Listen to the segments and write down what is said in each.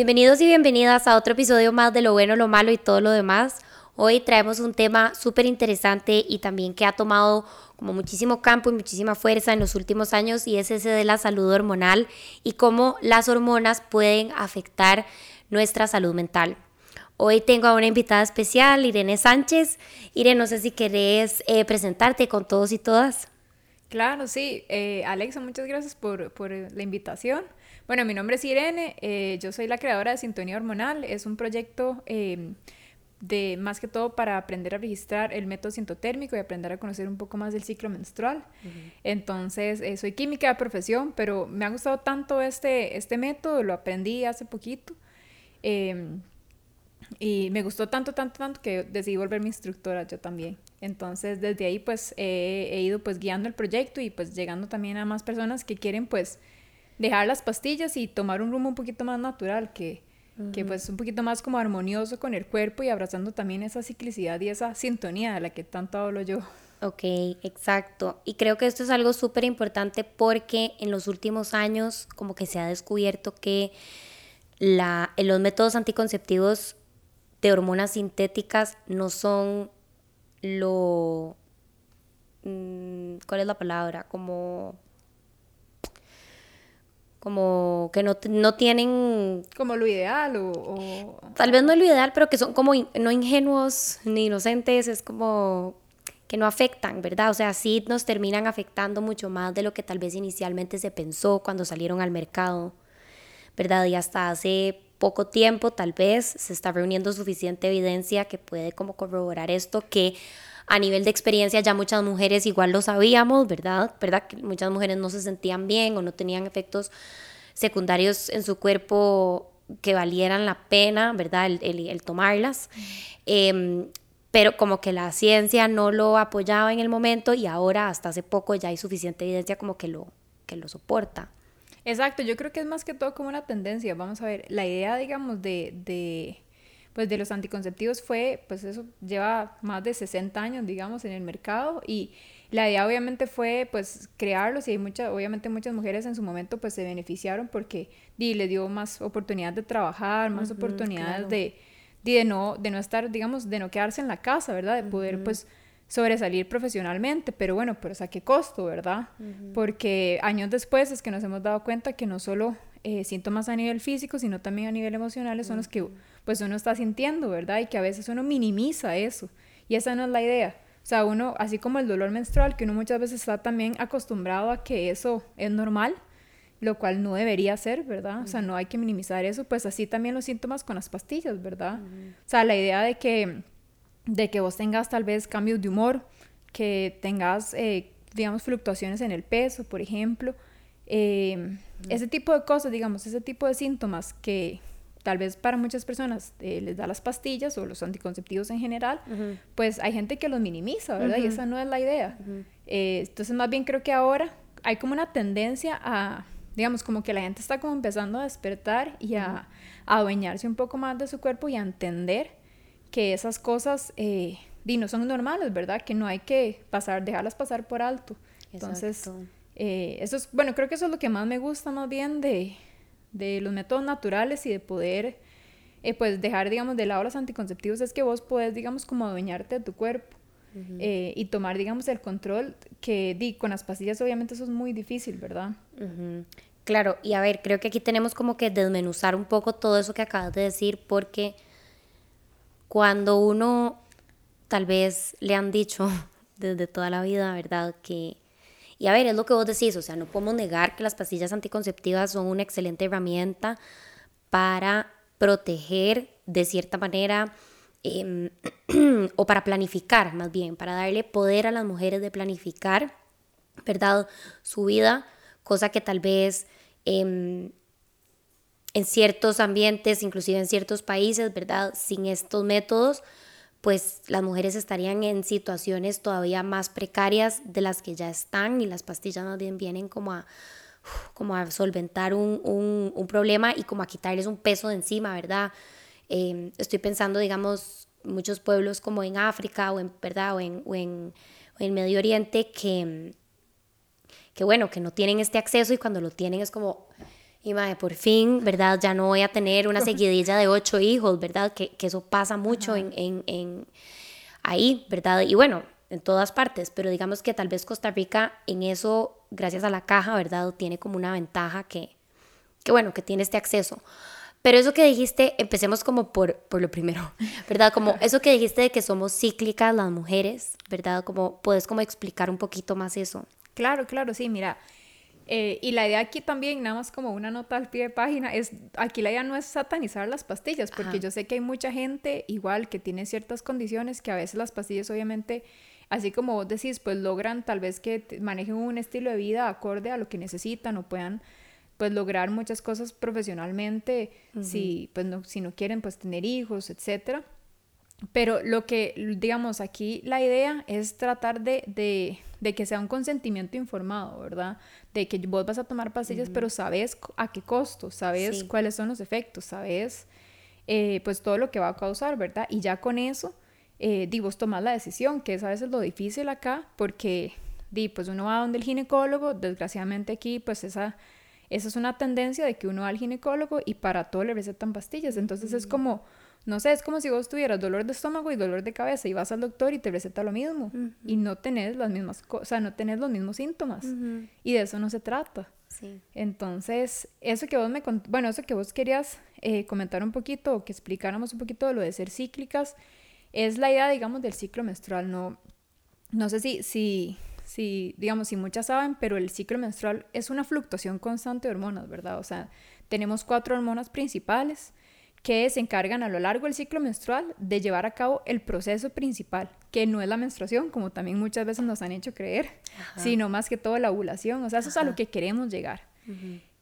Bienvenidos y bienvenidas a otro episodio más de Lo bueno, lo malo y todo lo demás. Hoy traemos un tema súper interesante y también que ha tomado como muchísimo campo y muchísima fuerza en los últimos años y es ese de la salud hormonal y cómo las hormonas pueden afectar nuestra salud mental. Hoy tengo a una invitada especial, Irene Sánchez. Irene, no sé si querés eh, presentarte con todos y todas. Claro, sí. Eh, Alexa, muchas gracias por, por la invitación. Bueno, mi nombre es Irene, eh, yo soy la creadora de Sintonía Hormonal, es un proyecto em, de más que todo para aprender a registrar el método sintotérmico y aprender a conocer un poco más del ciclo menstrual. Entonces, eh, soy química de profesión, pero me ha gustado tanto este, este método, lo aprendí hace poquito. Em, y me gustó tanto, tanto, tanto que decidí volver mi instructora yo también. Entonces, desde ahí, pues, he ido, pues, guiando el proyecto y, pues, llegando también a más personas que quieren, pues, dejar las pastillas y tomar un rumbo un poquito más natural, que, que pues un poquito más como armonioso con el cuerpo y abrazando también esa ciclicidad y esa sintonía de la que tanto hablo yo. Ok, exacto. Y creo que esto es algo súper importante porque en los últimos años como que se ha descubierto que la, los métodos anticonceptivos de hormonas sintéticas no son lo... Mm, ¿Cuál es la palabra? Como como que no, no tienen... Como lo ideal o, Tal vez no es lo ideal, pero que son como no ingenuos ni inocentes, es como que no afectan, ¿verdad? O sea, sí nos terminan afectando mucho más de lo que tal vez inicialmente se pensó cuando salieron al mercado, ¿verdad? Y hasta hace poco tiempo tal vez se está reuniendo suficiente evidencia que puede como corroborar esto, que a nivel de experiencia ya muchas mujeres igual lo sabíamos, ¿verdad? ¿Verdad? Que muchas mujeres no se sentían bien o no tenían efectos secundarios en su cuerpo que valieran la pena, ¿verdad? El, tomarlas. Em, pero como que la ciencia no lo apoyaba en el momento y ahora hasta hace poco ya hay suficiente evidencia como que lo, que lo soporta. Exacto, yo creo que es más que todo como una tendencia. Vamos a ver, la idea, digamos, de pues de los anticonceptivos fue, pues eso lleva más de 60 años, digamos, en el mercado y la idea obviamente fue pues crearlos y hay muchas, obviamente muchas mujeres en su momento pues se beneficiaron porque di, le dio más oportunidades de trabajar, más oportunidades de, de, no, de no estar, digamos, de no quedarse en la casa, ¿verdad? De poder pues sobresalir profesionalmente, pero bueno, pero a qué costo, ¿verdad? Porque años después es que nos hemos dado cuenta que no solo eh, síntomas a nivel físico, sino también a nivel emocional son los que pues uno está sintiendo, ¿verdad? Y que a veces uno minimiza eso. Y esa no es la idea. O sea, uno, así como el dolor menstrual, que uno muchas veces está también acostumbrado a que eso es normal, lo cual no debería ser, ¿verdad? O sea, no hay que minimizar eso, pues así también los síntomas con las pastillas, ¿verdad? O sea, la idea de que, de que vos tengas tal vez cambios de humor, que tengas, eh, digamos, fluctuaciones en el peso, por ejemplo, eh, ese tipo de cosas, digamos, ese tipo de síntomas que tal vez para muchas personas eh, les da las pastillas o los anticonceptivos en general, pues hay gente que los minimiza, ¿verdad? Y esa no es la idea. Eh, entonces, más bien creo que ahora hay como una tendencia a, digamos, como que la gente está como empezando a despertar y a, adueñarse un poco más de su cuerpo y a entender que esas cosas eh, no son normales, ¿verdad? Que no hay que pasar, dejarlas pasar por alto. Entonces, eh, eso es, bueno, creo que eso es lo que más me gusta más bien de, de los métodos naturales y de poder, eh, pues, dejar, digamos, de lado los anticonceptivos, es que vos podés, digamos, como adueñarte de tu cuerpo. Eh, y tomar, digamos, el control que di, con las pastillas obviamente eso es muy difícil, ¿verdad? Claro, y a ver, creo que aquí tenemos como que desmenuzar un poco todo eso que acabas de decir, porque cuando uno tal vez le han dicho desde toda la vida, ¿verdad? Que y a ver, es lo que vos decís, o sea, no podemos negar que las pastillas anticonceptivas son una excelente herramienta para proteger de cierta manera em, o para planificar más bien, para darle poder a las mujeres de planificar, ¿verdad? Su vida, cosa que tal vez em, en ciertos ambientes, inclusive en ciertos países, ¿verdad? Sin estos métodos, pues las mujeres estarían en situaciones todavía más precarias de las que ya están y las pastillas más bien vienen como a, como solventar un, un, problema y como a quitarles un peso de encima, ¿verdad? Em, estoy pensando, digamos, muchos pueblos como en África o en, ¿verdad? O en, o en, en Medio Oriente que, que, bueno, que no tienen este acceso y cuando lo tienen es como y madre, por fin, ¿verdad? Ya no voy a tener una seguidilla de ocho hijos, ¿verdad? Que, que eso pasa mucho en, en, en, ahí, ¿verdad? Y bueno, en todas partes, pero digamos que tal vez Costa Rica en eso, gracias a la caja, ¿verdad? Tiene como una ventaja que, que bueno, que tiene este acceso. Pero eso que dijiste, empecemos como por, por lo primero, ¿verdad? Como eso que dijiste de que somos cíclicas las mujeres, ¿verdad? Como puedes como explicar un poquito más eso. Claro, claro, sí, mira. Eh, y la idea aquí también, nada más como una nota al pie de página, es aquí la idea no es satanizar las pastillas, porque yo sé que hay mucha gente igual que tiene ciertas condiciones que a veces las pastillas obviamente, así como vos decís, pues logran tal vez que manejen un estilo de vida acorde a lo que necesitan o puedan pues lograr muchas cosas profesionalmente, si, pues no, si no quieren pues tener hijos, etcétera. Pero lo que, digamos, aquí la idea es tratar de, de, de, que sea un consentimiento informado, ¿verdad? De que vos vas a tomar pastillas, pero sabes a qué costo, sabes cuáles son los efectos, sabes eh, pues todo lo que va a causar, ¿verdad? Y ya con eso, eh, di, vos tomás la decisión, que es a veces lo difícil acá, porque, di, pues uno va donde el ginecólogo, desgraciadamente aquí, pues esa esa es una tendencia de que uno va al ginecólogo y para todo le recetan pastillas. Entonces es como, no sé, es como si vos tuvieras dolor de estómago y dolor de cabeza y vas al doctor y te receta lo mismo y no tenés las mismas cosas, o sea, no tenés los mismos síntomas. Y de eso no se trata. Sí. Entonces, eso que vos me bueno, eso que vos querías eh, comentar un poquito o que explicáramos un poquito de lo de ser cíclicas, es la idea, digamos, del ciclo menstrual. No, no sé si, si, si, digamos, si muchas saben, pero el ciclo menstrual es una fluctuación constante de hormonas, ¿verdad? O sea, tenemos cuatro hormonas principales que se encargan a lo largo del ciclo menstrual de llevar a cabo el proceso principal, que no es la menstruación, como también muchas veces nos han hecho creer, sino más que todo la ovulación, o sea, eso es a lo que queremos llegar.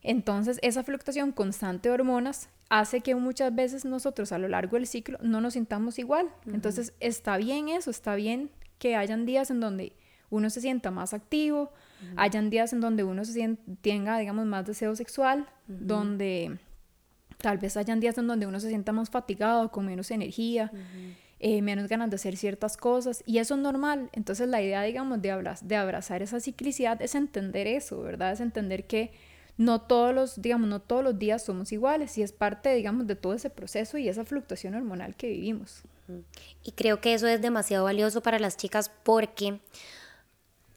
Entonces, esa fluctuación constante de hormonas hace que muchas veces nosotros a lo largo del ciclo no nos sintamos igual. Entonces, está bien eso, está bien que hayan días en donde uno se sienta más activo, hayan días en donde uno se tenga, digamos, más deseo sexual, donde tal vez hayan días en donde uno se sienta más fatigado, con menos energía, eh, menos ganas de hacer ciertas cosas, y eso es normal. Entonces la idea, digamos, de, de abrazar esa ciclicidad es entender eso, ¿verdad? Es entender que no todos los, digamos, no todos los días somos iguales y es parte, digamos, de todo ese proceso y esa fluctuación hormonal que vivimos. Y creo que eso es demasiado valioso para las chicas porque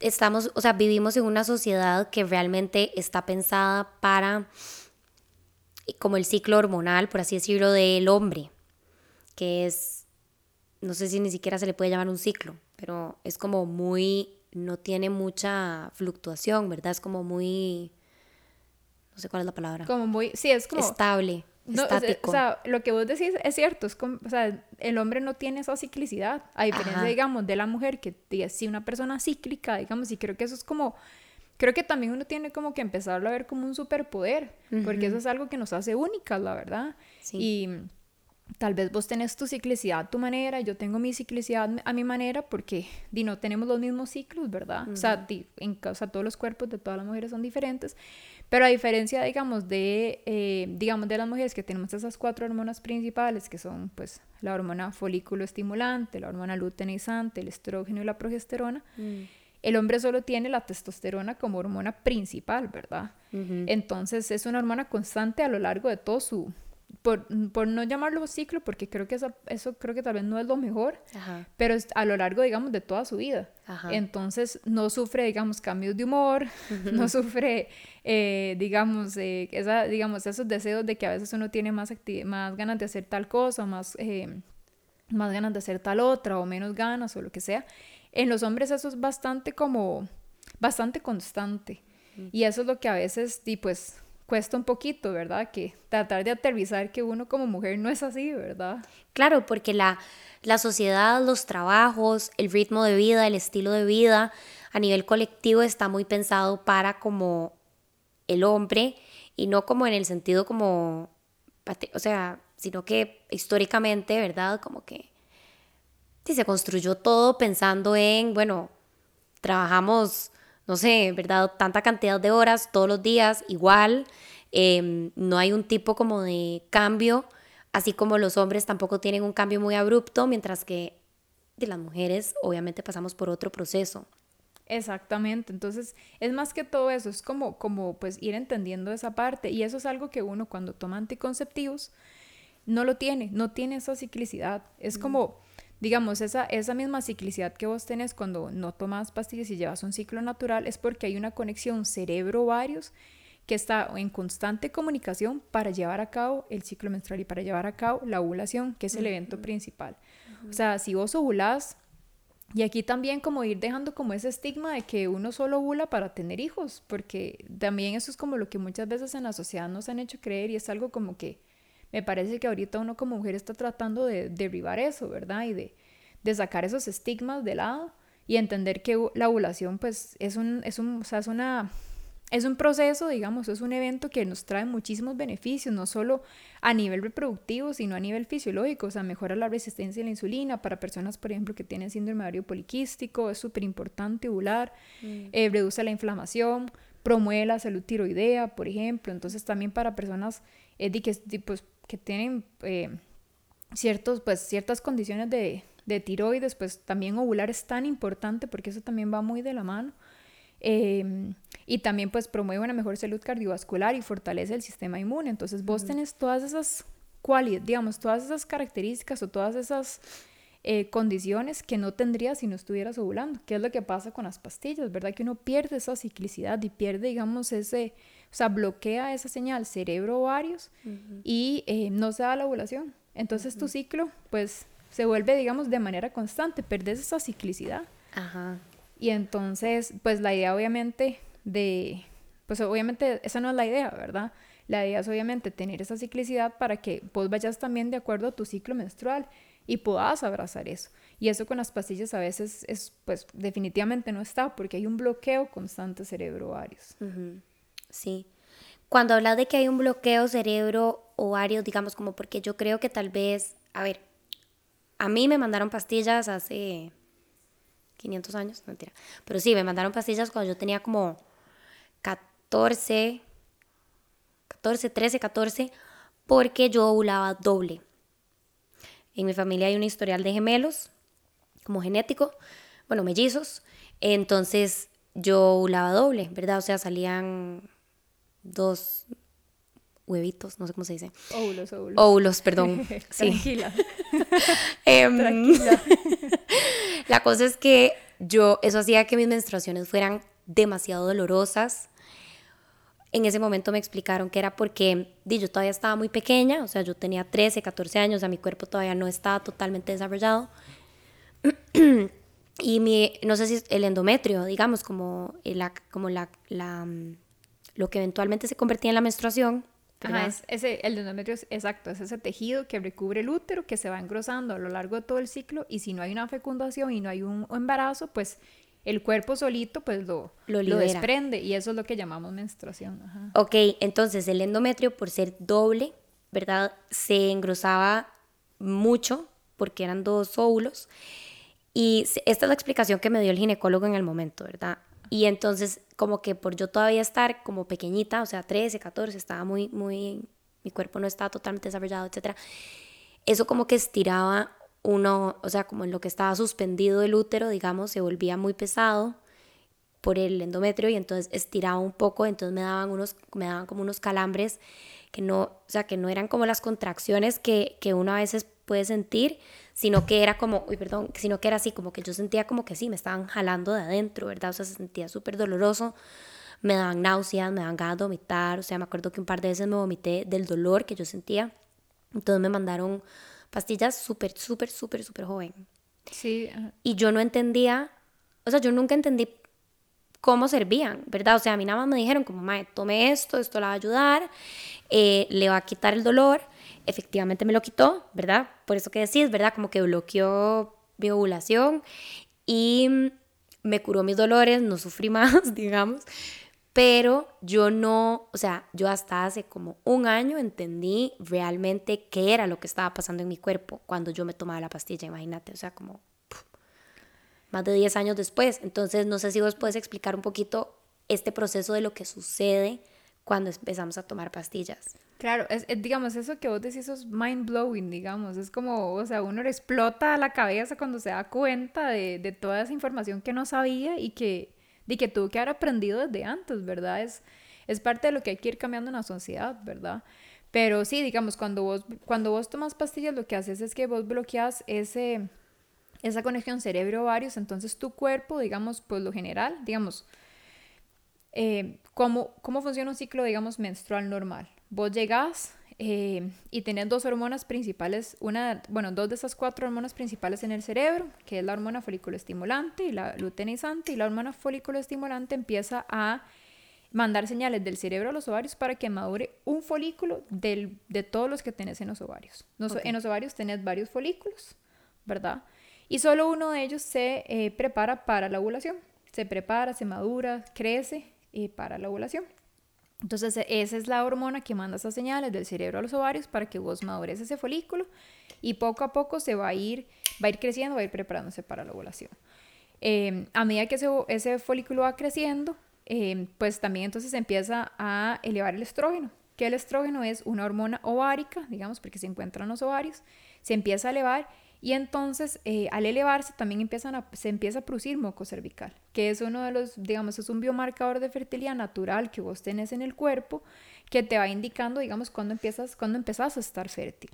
estamos, o sea, vivimos en una sociedad que realmente está pensada para, como el ciclo hormonal, por así decirlo, del hombre, que es, no sé si ni siquiera se le puede llamar un ciclo, pero es como muy, no tiene mucha fluctuación, ¿verdad? Es como muy, no sé cuál es la palabra. Como muy, sí, es como... Estable. No, o sea, lo que vos decís es cierto, es como, o sea, el hombre no tiene esa ciclicidad, a diferencia, digamos, de la mujer, que es sí una persona cíclica, digamos, y creo que eso es como, creo que también uno tiene como que empezarlo a ver como un superpoder, porque eso es algo que nos hace únicas, la verdad. Y tal vez vos tenés tu ciclicidad a tu manera, yo tengo mi ciclicidad a mi manera, porque di, no tenemos los mismos ciclos, ¿verdad? O sea, en, o sea, todos los cuerpos de todas las mujeres son diferentes, pero a diferencia, digamos, de, eh, digamos, de las mujeres que tenemos esas cuatro hormonas principales, que son, pues, la hormona folículo estimulante, la hormona luteinizante, el estrógeno y la progesterona, mm. El hombre solo tiene la testosterona como hormona principal, ¿verdad? Entonces, es una hormona constante a lo largo de todo su, por, por, no llamarlo ciclo, porque creo que eso, eso creo que tal vez no es lo mejor, pero es a lo largo, digamos, de toda su vida. Entonces, no sufre, digamos, cambios de humor, no sufre, eh, digamos, eh, esa, digamos, esos deseos de que a veces uno tiene más, más ganas de hacer tal cosa, más, eh, más ganas de hacer tal otra, o menos ganas, o lo que sea. En los hombres eso es bastante como, bastante constante. Y eso es lo que a veces, y pues, cuesta un poquito, ¿verdad? Que tratar de aterrizar que uno como mujer no es así, ¿verdad? Claro, porque la, la sociedad, los trabajos, el ritmo de vida, el estilo de vida a nivel colectivo está muy pensado para como el hombre y no como en el sentido como, o sea, sino que históricamente, ¿verdad? Como que sí, se construyó todo pensando en, bueno, trabajamos no sé, ¿verdad? Tanta cantidad de horas todos los días, igual, em, no hay un tipo como de cambio, así como los hombres tampoco tienen un cambio muy abrupto, mientras que de las mujeres obviamente pasamos por otro proceso. Exactamente, entonces es más que todo eso, es como, como pues ir entendiendo esa parte y eso es algo que uno cuando toma anticonceptivos no lo tiene, no tiene esa ciclicidad, es como, digamos, esa, esa misma ciclicidad que vos tenés cuando no tomas pastillas y llevas un ciclo natural es porque hay una conexión cerebro-varios que está en constante comunicación para llevar a cabo el ciclo menstrual y para llevar a cabo la ovulación, que es el evento principal. O sea, si vos ovulás, y aquí también como ir dejando como ese estigma de que uno solo ovula para tener hijos, porque también eso es como lo que muchas veces en la sociedad nos han hecho creer y es algo como que me parece que ahorita uno como mujer está tratando de derribar eso, ¿verdad? Y de, de sacar esos estigmas de lado y entender que la ovulación pues es un, es un, o sea, es una es un proceso, digamos, es un evento que nos trae muchísimos beneficios, no solo a nivel reproductivo, sino a nivel fisiológico, o sea, mejora la resistencia a la insulina para personas, por ejemplo, que tienen síndrome ovario poliquístico, es súper importante ovular, mm. eh, reduce la inflamación, promueve la salud tiroidea, por ejemplo, entonces también para personas eh, que, pues, que tienen eh, ciertos, pues, ciertas condiciones de, de tiroides, pues también ovular es tan importante porque eso también va muy de la mano. Em, y también pues promueve una mejor salud cardiovascular y fortalece el sistema inmune. Entonces vos tenés todas esas cualidades, digamos, todas esas características o todas esas eh, condiciones que no tendrías si no estuvieras ovulando, ¿Qué es lo que pasa con las pastillas, ¿verdad? Que uno pierde esa ciclicidad y pierde, digamos, ese, o sea, bloquea esa señal cerebro-ovarios y eh, no se da la ovulación. Entonces tu ciclo, pues, se vuelve, digamos, de manera constante, perdes esa ciclicidad. Ajá. Y entonces, pues la idea obviamente de, pues obviamente esa no es la idea, ¿verdad? La idea es obviamente tener esa ciclicidad para que vos vayas también de acuerdo a tu ciclo menstrual y puedas abrazar eso. Y eso con las pastillas a veces es, pues definitivamente no está porque hay un bloqueo constante cerebro-ovarios. Sí. Cuando hablas de que hay un bloqueo cerebro-ovario, digamos como porque yo creo que tal vez, a ver, a mí me mandaron pastillas hace 500 años, mentira. Pero sí, me mandaron pastillas cuando yo tenía como 14, 14, 13, 14, porque yo ovulaba doble. En mi familia hay un historial de gemelos, como genético, bueno, mellizos. Entonces yo ovulaba doble, ¿verdad? O sea, salían dos huevitos, no sé cómo se dice. Óvulos, óvulos. Óvulos, perdón. sí. Tranquila. Em, Tranquila. La cosa es que yo, eso hacía que mis menstruaciones fueran demasiado dolorosas. En ese momento me explicaron que era porque yo todavía estaba muy pequeña, o sea, yo tenía 13, 14 años, o sea, mi cuerpo todavía no estaba totalmente desarrollado. y mi, no sé si el endometrio, digamos, como, la, como la, la, mm, lo que eventualmente se convertía en la menstruación, Ajá, es ese, el endometrio es exacto, es ese tejido que recubre el útero que se va engrosando a lo largo de todo el ciclo y si no hay una fecundación y no hay un embarazo, pues el cuerpo solito pues lo, lo, desprende y eso es lo que llamamos menstruación. Ajá. Ok, entonces el endometrio por ser doble, ¿verdad? Se engrosaba mucho porque eran dos óvulos y esta es la explicación que me dio el ginecólogo en el momento, ¿verdad? Y entonces, como que por yo todavía estar como pequeñita, o sea, 13, 14, estaba muy, muy, mi cuerpo no estaba totalmente desarrollado, etc. Eso como que estiraba uno, o sea, como en lo que estaba suspendido el útero, digamos, se volvía muy pesado por el endometrio y entonces estiraba un poco, entonces me daban unos, me daban como unos calambres que no, o sea, que no eran como las contracciones que, que uno a veces puede sentir, sino que era como, uy, perdón, sino que era así, como que yo sentía como que sí, me estaban jalando de adentro, ¿verdad? O sea, se sentía súper doloroso, me daban náuseas, me daban ganas de vomitar, o sea, me acuerdo que un par de veces me vomité del dolor que yo sentía, entonces me mandaron pastillas súper, súper, súper, súper joven. Sí. Y yo no entendía, o sea, yo nunca entendí cómo servían, ¿verdad? O sea, a mí nada más me dijeron como, mae, tome esto, esto le va a ayudar, eh, le va a quitar el dolor, efectivamente me lo quitó, ¿verdad? Por eso que decís, ¿verdad? Como que bloqueó mi ovulación y me curó mis dolores, no sufrí más, digamos. Pero yo no, o sea, yo hasta hace como un año entendí realmente qué era lo que estaba pasando en mi cuerpo cuando yo me tomaba la pastilla, imagínate, o sea, como más de 10 años después. Entonces, no sé si vos puedes explicar un poquito este proceso de lo que sucede cuando empezamos a tomar pastillas. Claro, es, digamos, eso que vos decís es mind blowing, digamos, es como, o sea, uno le explota la cabeza cuando se da cuenta de, de toda esa información que no sabía y que, de que tuvo que haber aprendido desde antes, ¿verdad? Es, es parte de lo que hay que ir cambiando en la sociedad, ¿verdad? Pero sí, digamos, cuando vos, cuando vos tomas pastillas, lo que haces es que vos bloqueas ese, esa conexión cerebro-ovarios, entonces tu cuerpo, digamos, pues lo general, digamos, eh, ¿cómo, ¿cómo funciona un ciclo, digamos, menstrual normal? Vos llegás eh, y tenés dos hormonas principales, una, bueno, dos de esas cuatro hormonas principales en el cerebro, que es la hormona folículo estimulante y la luteinizante, y la hormona folículo estimulante empieza a mandar señales del cerebro a los ovarios para que madure un folículo del, de todos los que tenés en los ovarios. En los ovarios tenés varios folículos, ¿verdad? Y solo uno de ellos se eh, prepara para la ovulación. Se prepara, se madura, crece eh, para la ovulación. Entonces, e, esa es la hormona que manda esas señales del cerebro a los ovarios para que vos madures ese folículo y poco a poco se va a ir, va a ir creciendo, va a ir preparándose para la ovulación. Em, a medida que ese, ese, folículo va creciendo, em, pues también entonces empieza a elevar el estrógeno, que el estrógeno es una hormona ovárica, digamos, porque se encuentra en los ovarios, se empieza a elevar y entonces, eh, al elevarse, también empiezan a, se empieza a producir moco cervical, que es uno de los, digamos, es un biomarcador de fertilidad natural que vos tenés en el cuerpo, que te va indicando, digamos, cuando empiezas, cuando empezás a estar fértil.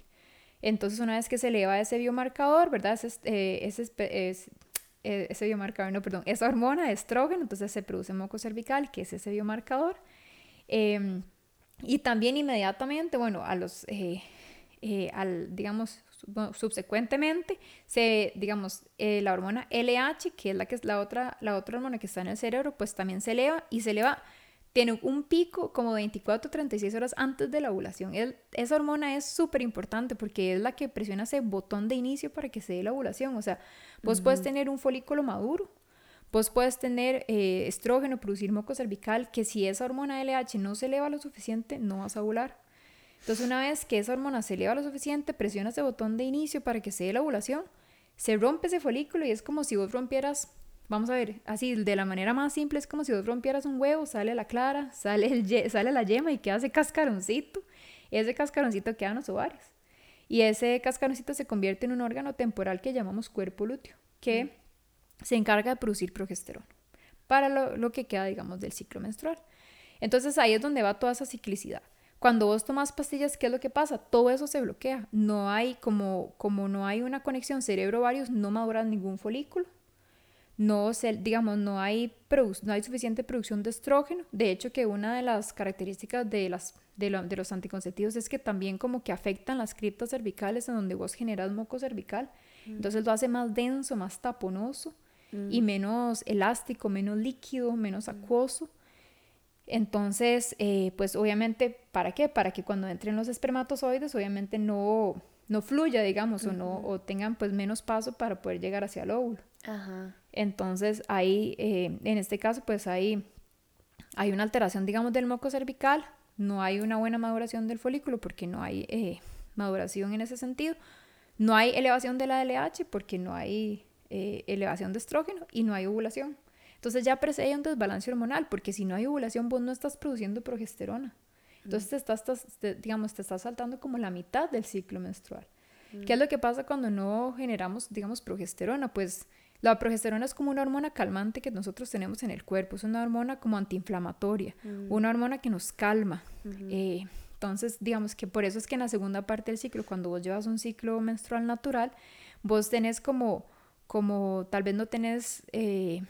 Entonces, una vez que se eleva ese biomarcador, ¿verdad? Ese, eh, ese, eh, ese biomarcador, no, perdón, esa hormona, estrógeno, entonces se produce moco cervical, que es ese biomarcador. Em, y también inmediatamente, bueno, a los, al, digamos, subsecuentemente, se, digamos, eh, la hormona LH, que es la que es la otra, la otra hormona que está en el cerebro, pues también se eleva y se eleva, tiene un pico como 24 36 horas antes de la ovulación. esa hormona es súper importante porque es la que presiona ese botón de inicio para que se dé la ovulación. O sea, vos puedes tener un folículo maduro, Vos puedes tener eh, estrógeno, producir moco cervical, que si esa hormona LH no se eleva lo suficiente, no vas a ovular. Entonces, una vez que esa hormona se eleva lo suficiente, presiona ese botón de inicio para que se dé la ovulación, se rompe ese folículo y es como si vos rompieras, vamos a ver, así de la manera más simple, es como si vos rompieras un huevo, sale la clara, sale, el, sale la yema y queda ese cascaroncito. Ese cascaroncito queda en los ovarios. Y ese cascaroncito se convierte en un órgano temporal que llamamos cuerpo lúteo, que se encarga de producir progesterona para lo, lo que queda, digamos, del ciclo menstrual. Entonces ahí es donde va toda esa ciclicidad. Cuando vos tomas pastillas, ¿qué es lo que pasa? Todo eso se bloquea. No hay, como, como no hay una conexión cerebro-ovarios, no madura ningún folículo. No, se, digamos, no hay, no hay suficiente producción de estrógeno. De hecho, que una de las características de, las, de, los anticonceptivos es que también como que afectan las criptas cervicales en donde vos generas moco cervical. Mm. Entonces lo hace más denso, más taponoso y mm. menos elástico, menos líquido, menos mm. acuoso. Entonces, eh, pues obviamente, ¿para qué? Para que cuando entren los espermatozoides, obviamente no, no fluya, digamos, o, no, o tengan pues menos paso para poder llegar hacia el óvulo. Ajá. Entonces, ahí, eh, en este caso, pues hay, hay una alteración, digamos, del moco cervical, no hay una buena maduración del folículo porque no hay eh, maduración en ese sentido, no hay elevación de la LH porque no hay elevación de estrógeno y no hay ovulación. Entonces ya hay un desbalance hormonal, porque si no hay ovulación, vos no estás produciendo progesterona. Entonces te estás, digamos, te estás saltando como la mitad del ciclo menstrual. ¿Qué es lo que pasa cuando no generamos, digamos, progesterona? Pues la progesterona es como una hormona calmante que nosotros tenemos en el cuerpo, es una hormona como antiinflamatoria, una hormona que nos calma. Eh, entonces, digamos que por eso es que en la segunda parte del ciclo, cuando vos llevas un ciclo menstrual natural, vos tenés como, como tal vez no tenés... Eh,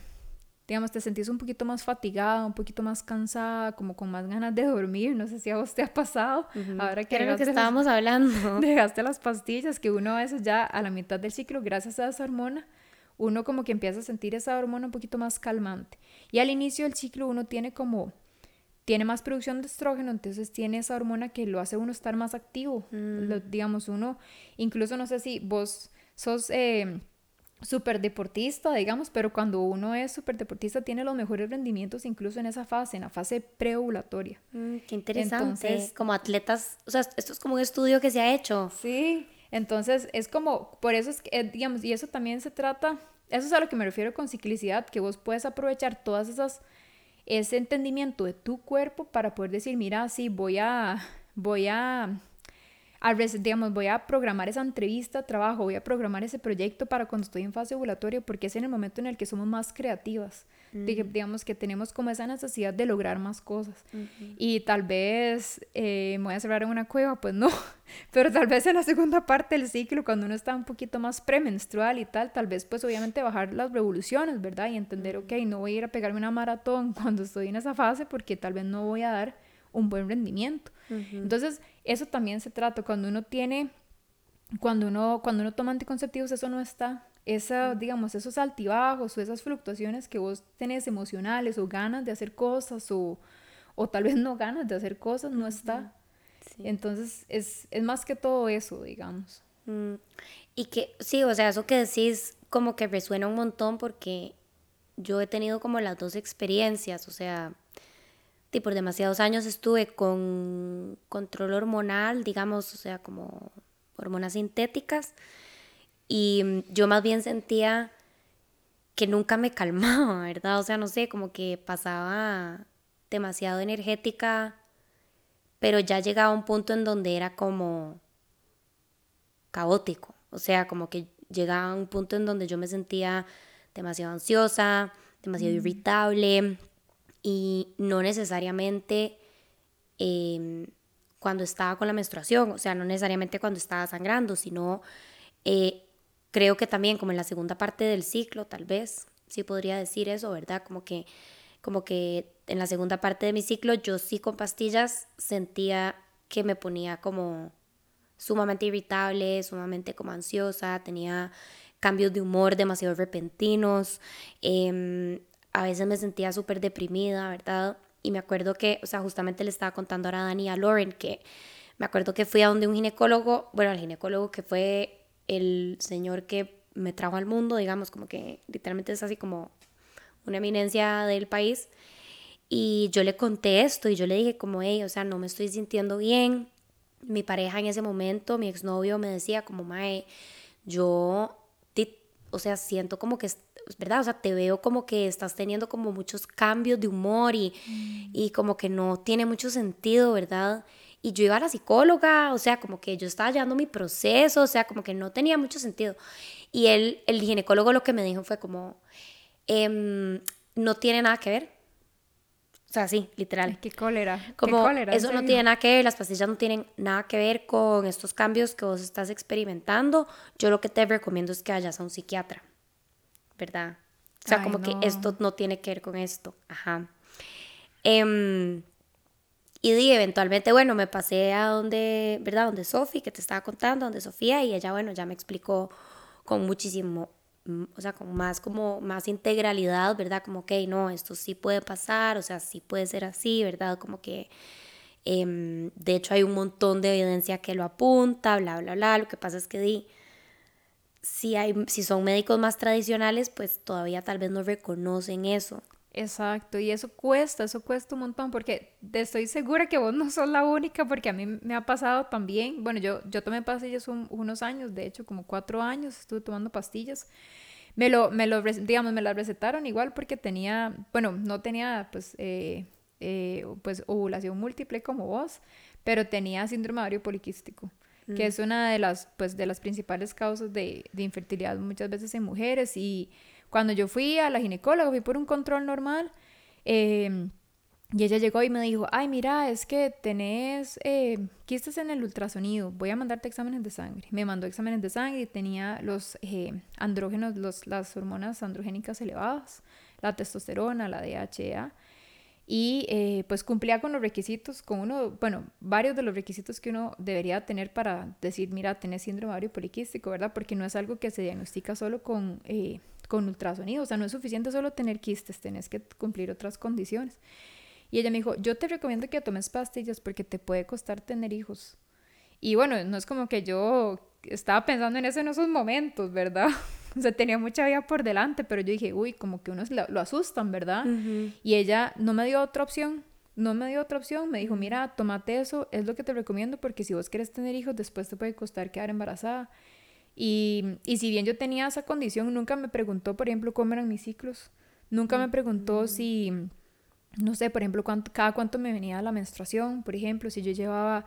digamos, te sentís un poquito más fatigada, un poquito más cansada, como con más ganas de dormir, no sé si a vos te ha pasado, ahora que era lo que estábamos hablando. Dejaste las pastillas, que uno a veces ya a la mitad del ciclo, gracias a esa hormona, uno como que empieza a sentir esa hormona un poquito más calmante. Y al inicio del ciclo uno tiene como, tiene más producción de estrógeno, entonces tiene esa hormona que lo hace uno estar más activo. Mm. digamos, uno, incluso no sé si vos sos... Eh, súper deportista, digamos, pero cuando uno es súper deportista tiene los mejores rendimientos incluso en esa fase, en la fase preovulatoria. Mm, qué interesante. como atletas, o sea, esto es como un estudio que se ha hecho. Sí, entonces es como, por eso es que, eh, digamos, y eso también se trata, eso es a lo que me refiero con ciclicidad, que vos puedes aprovechar todas esas, ese entendimiento de tu cuerpo para poder decir, mira, sí, voy a voy a, a, digamos, voy a programar esa entrevista, trabajo, voy a programar ese proyecto para cuando estoy en fase ovulatoria, porque es en el momento en el que somos más creativas. digamos que tenemos como esa necesidad de lograr más cosas. Y tal vez eh, me voy a cerrar en una cueva, pues no, pero tal vez en la segunda parte del ciclo, cuando uno está un poquito más premenstrual y tal, tal vez pues obviamente bajar las revoluciones, ¿verdad? Y entender, ok, no voy a ir a pegarme una maratón cuando estoy en esa fase porque tal vez no voy a dar un buen rendimiento. Entonces, eso también se trata cuando uno tiene, cuando uno, cuando uno toma anticonceptivos, eso no está. Esa, digamos, esos altibajos o esas fluctuaciones que vos tenés emocionales o ganas de hacer cosas o, o tal vez no ganas de hacer cosas, no está. Entonces, es, es, más que todo eso, digamos. Mm, y que, sí, o sea, eso que decís como que resuena un montón porque yo he tenido como las dos experiencias, o sea, y por demasiados años estuve con control hormonal, digamos, o sea, como hormonas sintéticas, y yo más bien sentía que nunca me calmaba, ¿verdad? O sea, no sé, como que pasaba demasiado energética, pero ya llegaba a un punto en donde era como caótico, o sea, como que llegaba a un punto en donde yo me sentía demasiado ansiosa, demasiado mm. irritable, y no necesariamente em, cuando estaba con la menstruación, o sea, no necesariamente cuando estaba sangrando, sino eh, creo que también como en la segunda parte del ciclo, tal vez, sí podría decir eso, ¿verdad? Como que, como que en la segunda parte de mi ciclo yo sí con pastillas sentía que me ponía como sumamente irritable, sumamente como ansiosa, tenía cambios de humor demasiado repentinos, eh, a veces me sentía súper deprimida, ¿verdad? Y me acuerdo que, o sea, justamente le estaba contando ahora a Dani a Lauren que me acuerdo que fui a donde un ginecólogo, bueno, al ginecólogo que fue el señor que me trajo al mundo, digamos, como que literalmente es así como una eminencia del país. Y yo le conté esto y yo le dije como, hey, o sea, no me estoy sintiendo bien. Mi pareja en ese momento, mi exnovio, me decía como, mae, yo, o sea, siento como que ¿verdad? O sea, te veo como que estás teniendo como muchos cambios de humor y, mm. y como que no tiene mucho sentido, ¿verdad? Y yo iba a la psicóloga, o sea, como que yo estaba llevando mi proceso, o sea, como que no tenía mucho sentido. Y él, el ginecólogo lo que me dijo fue como, em, no tiene nada que ver. O sea, sí, literal. Qué cólera. Como ¿Qué cólera, eso no tiene nada que ver, las pastillas no tienen nada que ver con estos cambios que vos estás experimentando. Yo lo que te recomiendo es que vayas a un psiquiatra. ¿Verdad? O sea, como que esto no tiene que ver con esto. Ajá. Em, y di, eventualmente, bueno, me pasé a donde, ¿verdad? Donde Sofi, que te estaba contando, donde Sofía, y ella, bueno, ya me explicó con muchísimo, mm, o sea, con más como, más integralidad, ¿verdad? Como, ok, no, esto sí puede pasar, o sea, sí puede ser así, ¿verdad? Como que, em, de hecho, hay un montón de evidencia que lo apunta, bla, bla, bla. Lo que pasa es que di, si, hay, si son médicos más tradicionales, pues todavía tal vez no reconocen eso. Exacto, y eso cuesta, eso cuesta un montón, porque estoy segura que vos no sos la única, porque a mí me ha pasado también, bueno, yo, yo tomé pastillas unos años, de hecho, como cuatro años estuve tomando pastillas, me lo, me lo, digamos, me las recetaron igual porque tenía, bueno, no tenía, pues, eh, eh, pues, ovulación múltiple como vos, pero tenía síndrome ovario poliquístico que es una de las, pues, de las principales causas de, de, infertilidad muchas veces en mujeres. Y cuando yo fui a la ginecóloga, fui por un control normal, em, y ella llegó y me dijo, ay, mira, es que tenés eh, quistes en el ultrasonido, voy a mandarte exámenes de sangre. Me mandó exámenes de sangre y tenía los eh, andrógenos, los, las hormonas androgénicas elevadas, la testosterona, la DHEA y eh, pues cumplía con los requisitos, con uno, bueno, varios de los requisitos que uno debería tener para decir, mira, tenés síndrome ovario poliquístico, ¿verdad? Porque no es algo que se diagnostica solo con, eh, con ultrasonido, o sea, no es suficiente solo tener quistes, tenés que cumplir otras condiciones. Y ella me dijo, yo te recomiendo que tomes pastillas porque te puede costar tener hijos. Y bueno, no es como que yo estaba pensando en eso en esos momentos, ¿verdad? O sea, tenía mucha vida por delante, pero yo dije, uy, como que unos lo, asustan, ¿verdad? Y ella no me dio otra opción, no me dio otra opción, me dijo, mira, tómate eso, es lo que te recomiendo porque si vos quieres tener hijos, después te puede costar quedar embarazada. Y, y si bien yo tenía esa condición, nunca me preguntó, por ejemplo, cómo eran mis ciclos, nunca me preguntó si no sé, por ejemplo, cada cuánto me venía la menstruación, por ejemplo, si yo llevaba,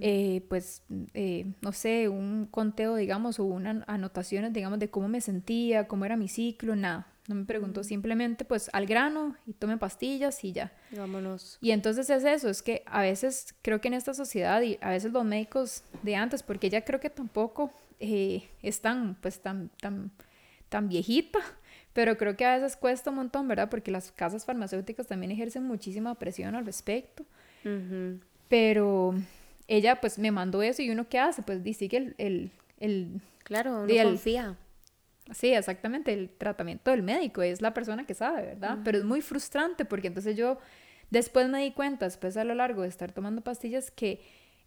eh, pues, eh, no sé, un conteo, digamos, o unas anotaciones, digamos, de cómo me sentía, cómo era mi ciclo, nada. No me preguntó, simplemente pues al grano y tome pastillas y ya. Vámonos. Y entonces es eso, es que a veces creo que en esta sociedad y a veces los médicos de antes, porque ella creo que tampoco eh, es tan, pues tan, tan, tan viejita, pero creo que a veces cuesta un montón, ¿verdad? Porque las casas farmacéuticas también ejercen muchísima presión al respecto. Pero ella pues me mandó eso y uno qué hace, pues dice que el, el, claro, uno confía. Sí, exactamente, el tratamiento del médico es la persona que sabe, ¿verdad? Pero es muy frustrante porque entonces yo después me di cuenta, después a lo largo de estar tomando pastillas, que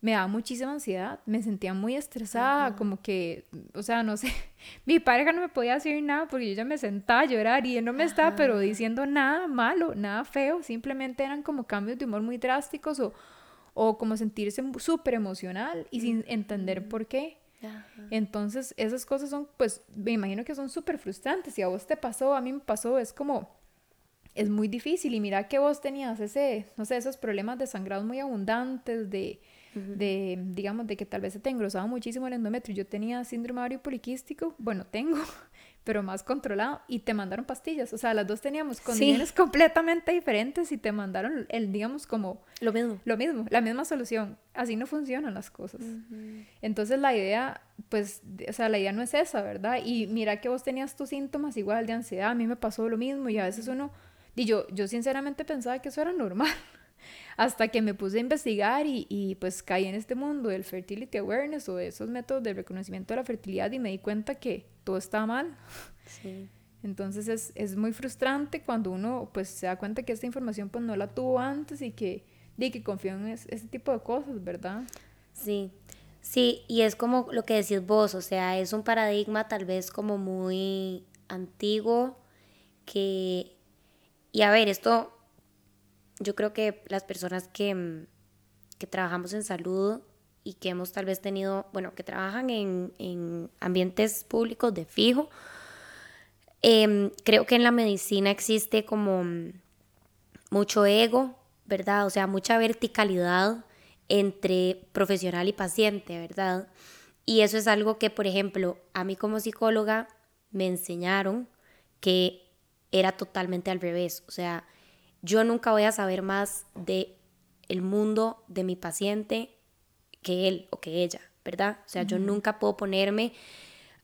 me daba muchísima ansiedad, me sentía muy estresada, como que, o sea, no sé, mi pareja no me podía decir nada porque yo ya me sentaba a llorar y él no me estaba pero diciendo nada malo, nada feo, simplemente eran como cambios de humor muy drásticos o, o como sentirse súper emocional y sin entender por qué. Entonces, esas cosas son, pues, me imagino que son súper frustrantes. Si a vos te pasó, a mí me pasó, es como, es muy difícil. Y mira que vos tenías ese, no sé, esos problemas de sangrado muy abundantes, de de, digamos, de que tal vez se te engrosaba muchísimo el endometrio. Yo tenía síndrome ovario poliquístico, bueno, tengo, pero más controlado, y te mandaron pastillas. O sea, las dos teníamos condiciones completamente diferentes y te mandaron, el, digamos, como... Lo mismo. Lo mismo, la misma solución. Así no funcionan las cosas. Entonces la idea, pues, o sea, la idea no es esa, ¿verdad? Y mira que vos tenías tus síntomas igual de ansiedad, a mí me pasó lo mismo y a veces uno... Y yo, yo sinceramente pensaba que eso era normal hasta que me puse a investigar y, y, pues caí en este mundo del fertility awareness o de esos métodos de reconocimiento de la fertilidad y me di cuenta que todo estaba mal. Sí. Entonces es, es, muy frustrante cuando uno pues se da cuenta que esta información pues no la tuvo antes y que, y que confió en ese tipo de cosas, ¿verdad? Sí, sí, y es como lo que decís vos, o sea, es un paradigma tal vez como muy antiguo que, y a ver, esto yo creo que las personas que, mm, que, trabajamos en salud y que hemos tal vez tenido, bueno, que trabajan en, en ambientes públicos de fijo, em, creo que en la medicina existe como mm, mucho ego, ¿verdad? O sea, mucha verticalidad entre profesional y paciente, ¿verdad? Y eso es algo que, por ejemplo, a mí como psicóloga me enseñaron que era totalmente al revés. O sea, yo nunca voy a saber más de el mundo de mi paciente que él o que ella, ¿verdad? O sea, yo nunca puedo ponerme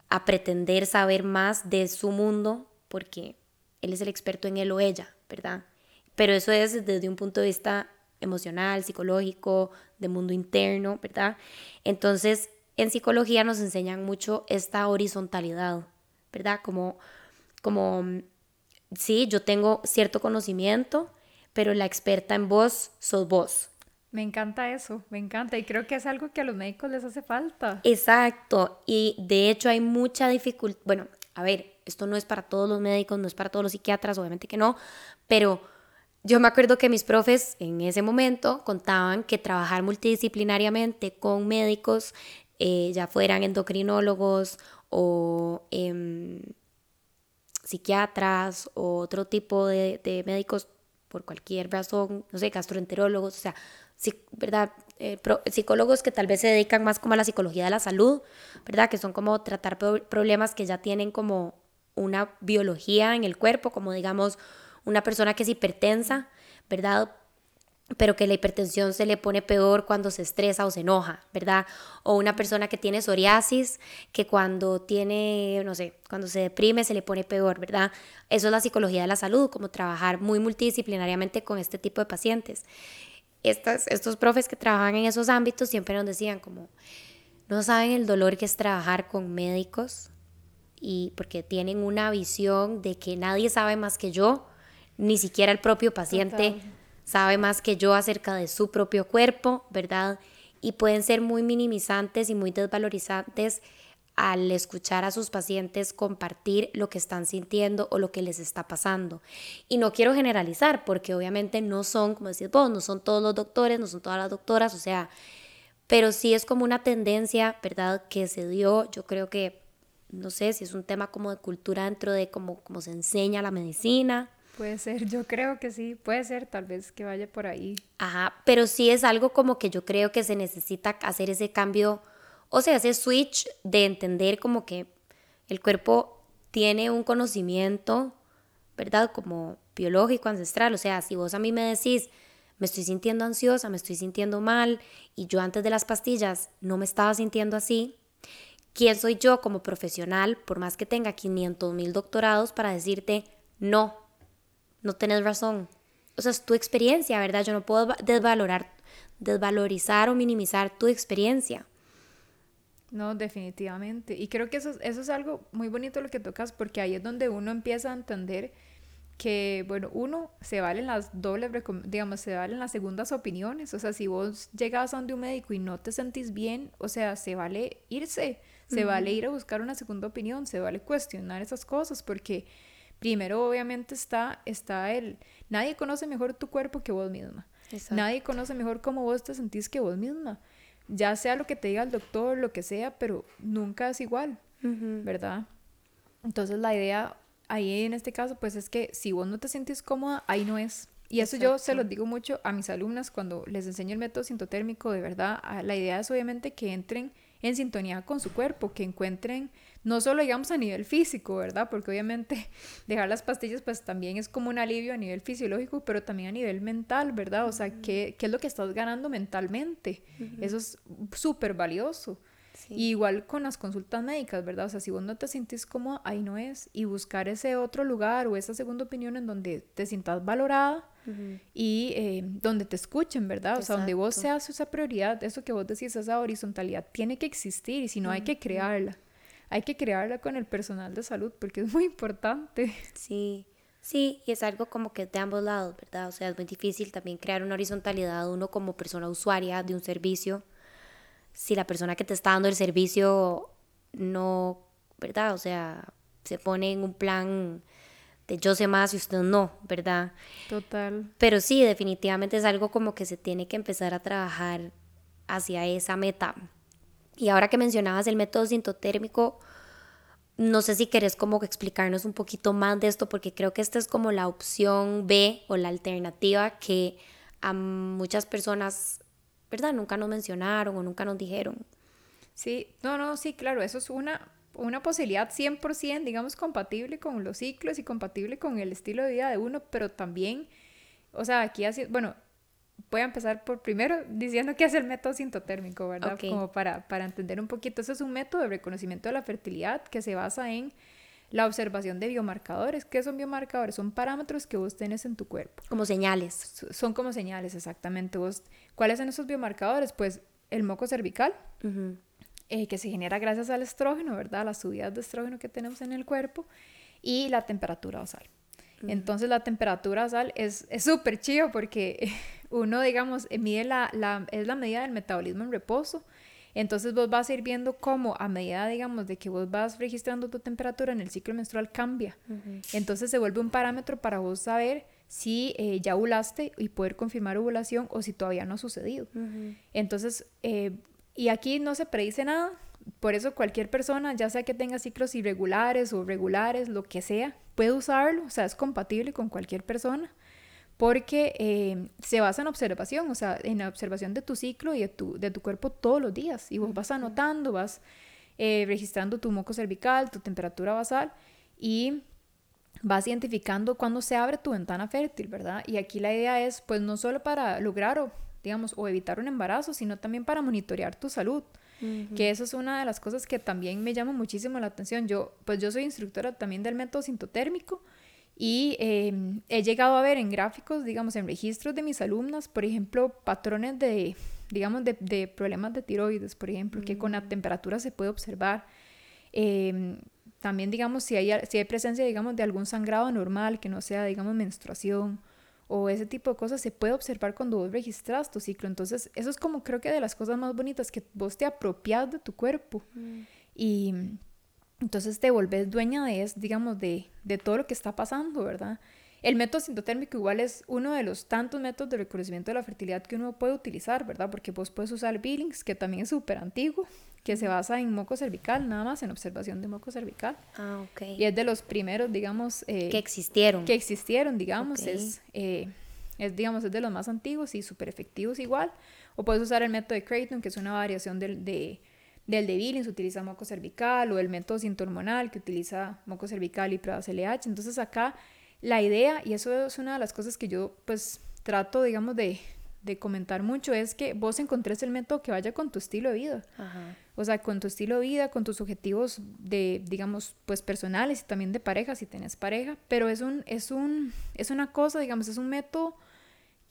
a pretender saber más de su mundo porque él es el experto en él o ella, ¿verdad? Pero eso es desde un punto de vista emocional, psicológico, de mundo interno, ¿verdad? Entonces, en psicología nos enseñan mucho esta horizontalidad, ¿verdad? Como, como sí, yo tengo cierto conocimiento, pero la experta en voz sos vos. Me encanta eso, me encanta y creo que es algo que a los médicos les hace falta. Exacto, y de hecho hay mucha dificultad, bueno, a ver, esto no es para todos los médicos, no es para todos los psiquiatras, obviamente que no, pero yo me acuerdo que mis profes en ese momento contaban que trabajar multidisciplinariamente con médicos, eh, ya fueran endocrinólogos o em, psiquiatras o otro tipo de, médicos por cualquier razón, no sé, gastroenterólogos, o sea, ¿verdad? Eh, psicólogos que tal vez se dedican más como a la psicología de la salud, ¿verdad? Que son como tratar problemas que ya tienen como una biología en el cuerpo, como digamos una persona que es hipertensa, ¿verdad? Pero que la hipertensión se le pone peor cuando se estresa o se enoja, ¿verdad? O una persona que tiene psoriasis, que cuando tiene, no sé, cuando se deprime se le pone peor, ¿verdad? Eso es la psicología de la salud, como trabajar muy multidisciplinariamente con este tipo de pacientes. Estas, estos profes que trabajan en esos ámbitos siempre nos decían como, no saben el dolor que es trabajar con médicos y porque tienen una visión de que nadie sabe más que yo, ni siquiera el propio paciente sabe más que yo acerca de su propio cuerpo, ¿verdad? Y pueden ser muy minimizantes y muy desvalorizantes al escuchar a sus pacientes compartir lo que están sintiendo o lo que les está pasando. Y no quiero generalizar, porque obviamente no son, como decís vos, no son todos los doctores, no son todas las doctoras, o sea, pero sí es como una tendencia, ¿verdad?, que se dio, yo creo que, no sé si es un tema como de cultura dentro de cómo, cómo se enseña la medicina, puede ser, yo creo que sí, puede ser, tal vez que vaya por ahí. Ajá, pero sí es algo como que yo creo que se necesita hacer ese cambio, o sea, ese switch de entender como que el cuerpo tiene un conocimiento, ¿verdad? Como biológico, ancestral, o sea, si vos a mí me decís, me estoy sintiendo ansiosa, me estoy sintiendo mal, y yo antes de las pastillas no me estaba sintiendo así, ¿quién soy yo como profesional, por más que tenga 500 mil doctorados, para decirte, no, no tenés razón? O sea, es tu experiencia, ¿verdad? Yo no puedo desvalorar, desvalorizar o minimizar tu experiencia. No, definitivamente. Y creo que eso, eso es algo muy bonito lo que tocas, porque ahí es donde uno empieza a entender que, bueno, uno, se valen las dobles, digamos, se valen las segundas opiniones. O sea, si vos llegas a donde un médico y no te sentís bien, o sea, se vale irse, se vale ir a buscar una segunda opinión, se vale cuestionar esas cosas, porque primero obviamente está, está el, nadie conoce mejor tu cuerpo que vos misma. Nadie conoce mejor cómo vos te sentís que vos misma. Ya sea lo que te diga el doctor, lo que sea, pero nunca es igual, ¿verdad? Entonces la idea ahí en este caso, pues es que si vos no te sientes cómoda, ahí no es. Y eso yo se lo digo mucho a mis alumnas cuando les enseño el método sintotérmico, de verdad. La idea es obviamente que entren en sintonía con su cuerpo, que encuentren, no solo digamos a nivel físico, ¿verdad? Porque obviamente dejar las pastillas pues también es como un alivio a nivel fisiológico, pero también a nivel mental, ¿verdad? O sea, ¿qué, qué es lo que estás ganando mentalmente? Eso es súper valioso igual con las consultas médicas, ¿verdad? O sea, si vos no te sientes como ahí no es. Y buscar ese otro lugar o esa segunda opinión en donde te sientas valorada y eh, donde te escuchen, ¿verdad? O sea, donde vos seas esa prioridad, eso que vos decís, esa horizontalidad, tiene que existir y si no hay que crearla. Hay que crearla con el personal de salud porque es muy importante. Sí. Sí, y es algo como que de ambos lados, ¿verdad? O sea, es muy difícil también crear una horizontalidad uno como persona usuaria de un servicio si la persona que te está dando el servicio no, ¿verdad? O sea, se pone en un plan de yo sé más y usted no, ¿verdad? Total. Pero sí, definitivamente es algo como que se tiene que empezar a trabajar hacia esa meta. Y ahora que mencionabas el método sintotérmico, no sé si querés como explicarnos un poquito más de esto, porque creo que esta es como la opción B o la alternativa que a muchas personas ¿verdad? Nunca nos mencionaron o nunca nos dijeron. Sí, no, no, sí, claro, eso es una, una posibilidad 100%, digamos, compatible con los ciclos y compatible con el estilo de vida de uno, pero también, o sea, aquí así, bueno, voy a empezar por primero diciendo que es el método sintotérmico, ¿verdad? Como para, para entender un poquito, eso es un método de reconocimiento de la fertilidad que se basa en la observación de biomarcadores. ¿Qué son biomarcadores? Son parámetros que vos tenés en tu cuerpo. Como señales. Son como señales, exactamente. Vos, ¿Cuáles son esos biomarcadores? Pues el moco cervical, eh, que se genera gracias al estrógeno, ¿verdad? Las subidas de estrógeno que tenemos en el cuerpo, y la temperatura basal. Entonces la temperatura basal es súper chido porque uno, digamos, mide la, la, es la medida del metabolismo en reposo. Entonces vos vas a ir viendo cómo a medida, digamos, de que vos vas registrando tu temperatura en el ciclo menstrual cambia. Entonces se vuelve un parámetro para vos saber si eh, ya ovulaste y poder confirmar ovulación o si todavía no ha sucedido. Entonces, eh, y aquí no se predice nada, por eso cualquier persona, ya sea que tenga ciclos irregulares o regulares, lo que sea, puede usarlo, o sea, es compatible con cualquier persona porque eh, se basa en observación, o sea, en la observación de tu ciclo y de tu, de tu cuerpo todos los días. Y vos vas anotando, vas eh, registrando tu moco cervical, tu temperatura basal y vas identificando cuándo se abre tu ventana fértil, ¿verdad? Y aquí la idea es, pues, no solo para lograr o, digamos, o evitar un embarazo, sino también para monitorear tu salud. Que eso es una de las cosas que también me llama muchísimo la atención. Yo, pues yo soy instructora también del método sintotérmico y em, he llegado a ver en gráficos, digamos, en registros de mis alumnas, por ejemplo, patrones de, digamos, de, problemas de tiroides, por ejemplo, que con la mm. temperatura se puede observar. Em, también, digamos, si hay, si hay presencia, digamos, de algún sangrado anormal, que no sea, digamos, menstruación o ese tipo de cosas, se puede observar cuando vos registras tu ciclo. Entonces, eso es como creo que de las cosas más bonitas, que vos te apropias de tu cuerpo. Mm. Y entonces te volvés dueña de, digamos, de, de todo lo que está pasando, ¿verdad? el método sintotérmico igual es uno de los tantos métodos de reconocimiento de la fertilidad que uno puede utilizar, ¿verdad? Porque vos puedes usar Billings, que también es súper antiguo, que se basa en moco cervical, nada más en observación de moco cervical. Ah, ok. Y es de los primeros, digamos... Eh, que existieron. Que existieron, digamos. Es, eh, es, digamos, es de los más antiguos y súper efectivos igual. O puedes usar el método de Creighton, que es una variación del de, del de Billings, utiliza moco cervical, o el método sintohormonal, que utiliza moco cervical y pruebas LH. Entonces acá la idea, y eso es una de las cosas que yo pues trato, digamos, de, de comentar mucho, es que vos encontres el método que vaya con tu estilo de vida. O sea, con tu estilo de vida, con tus objetivos de, digamos, pues personales y también de pareja, si tenés pareja. Pero es un, es un, es una cosa, digamos, es un método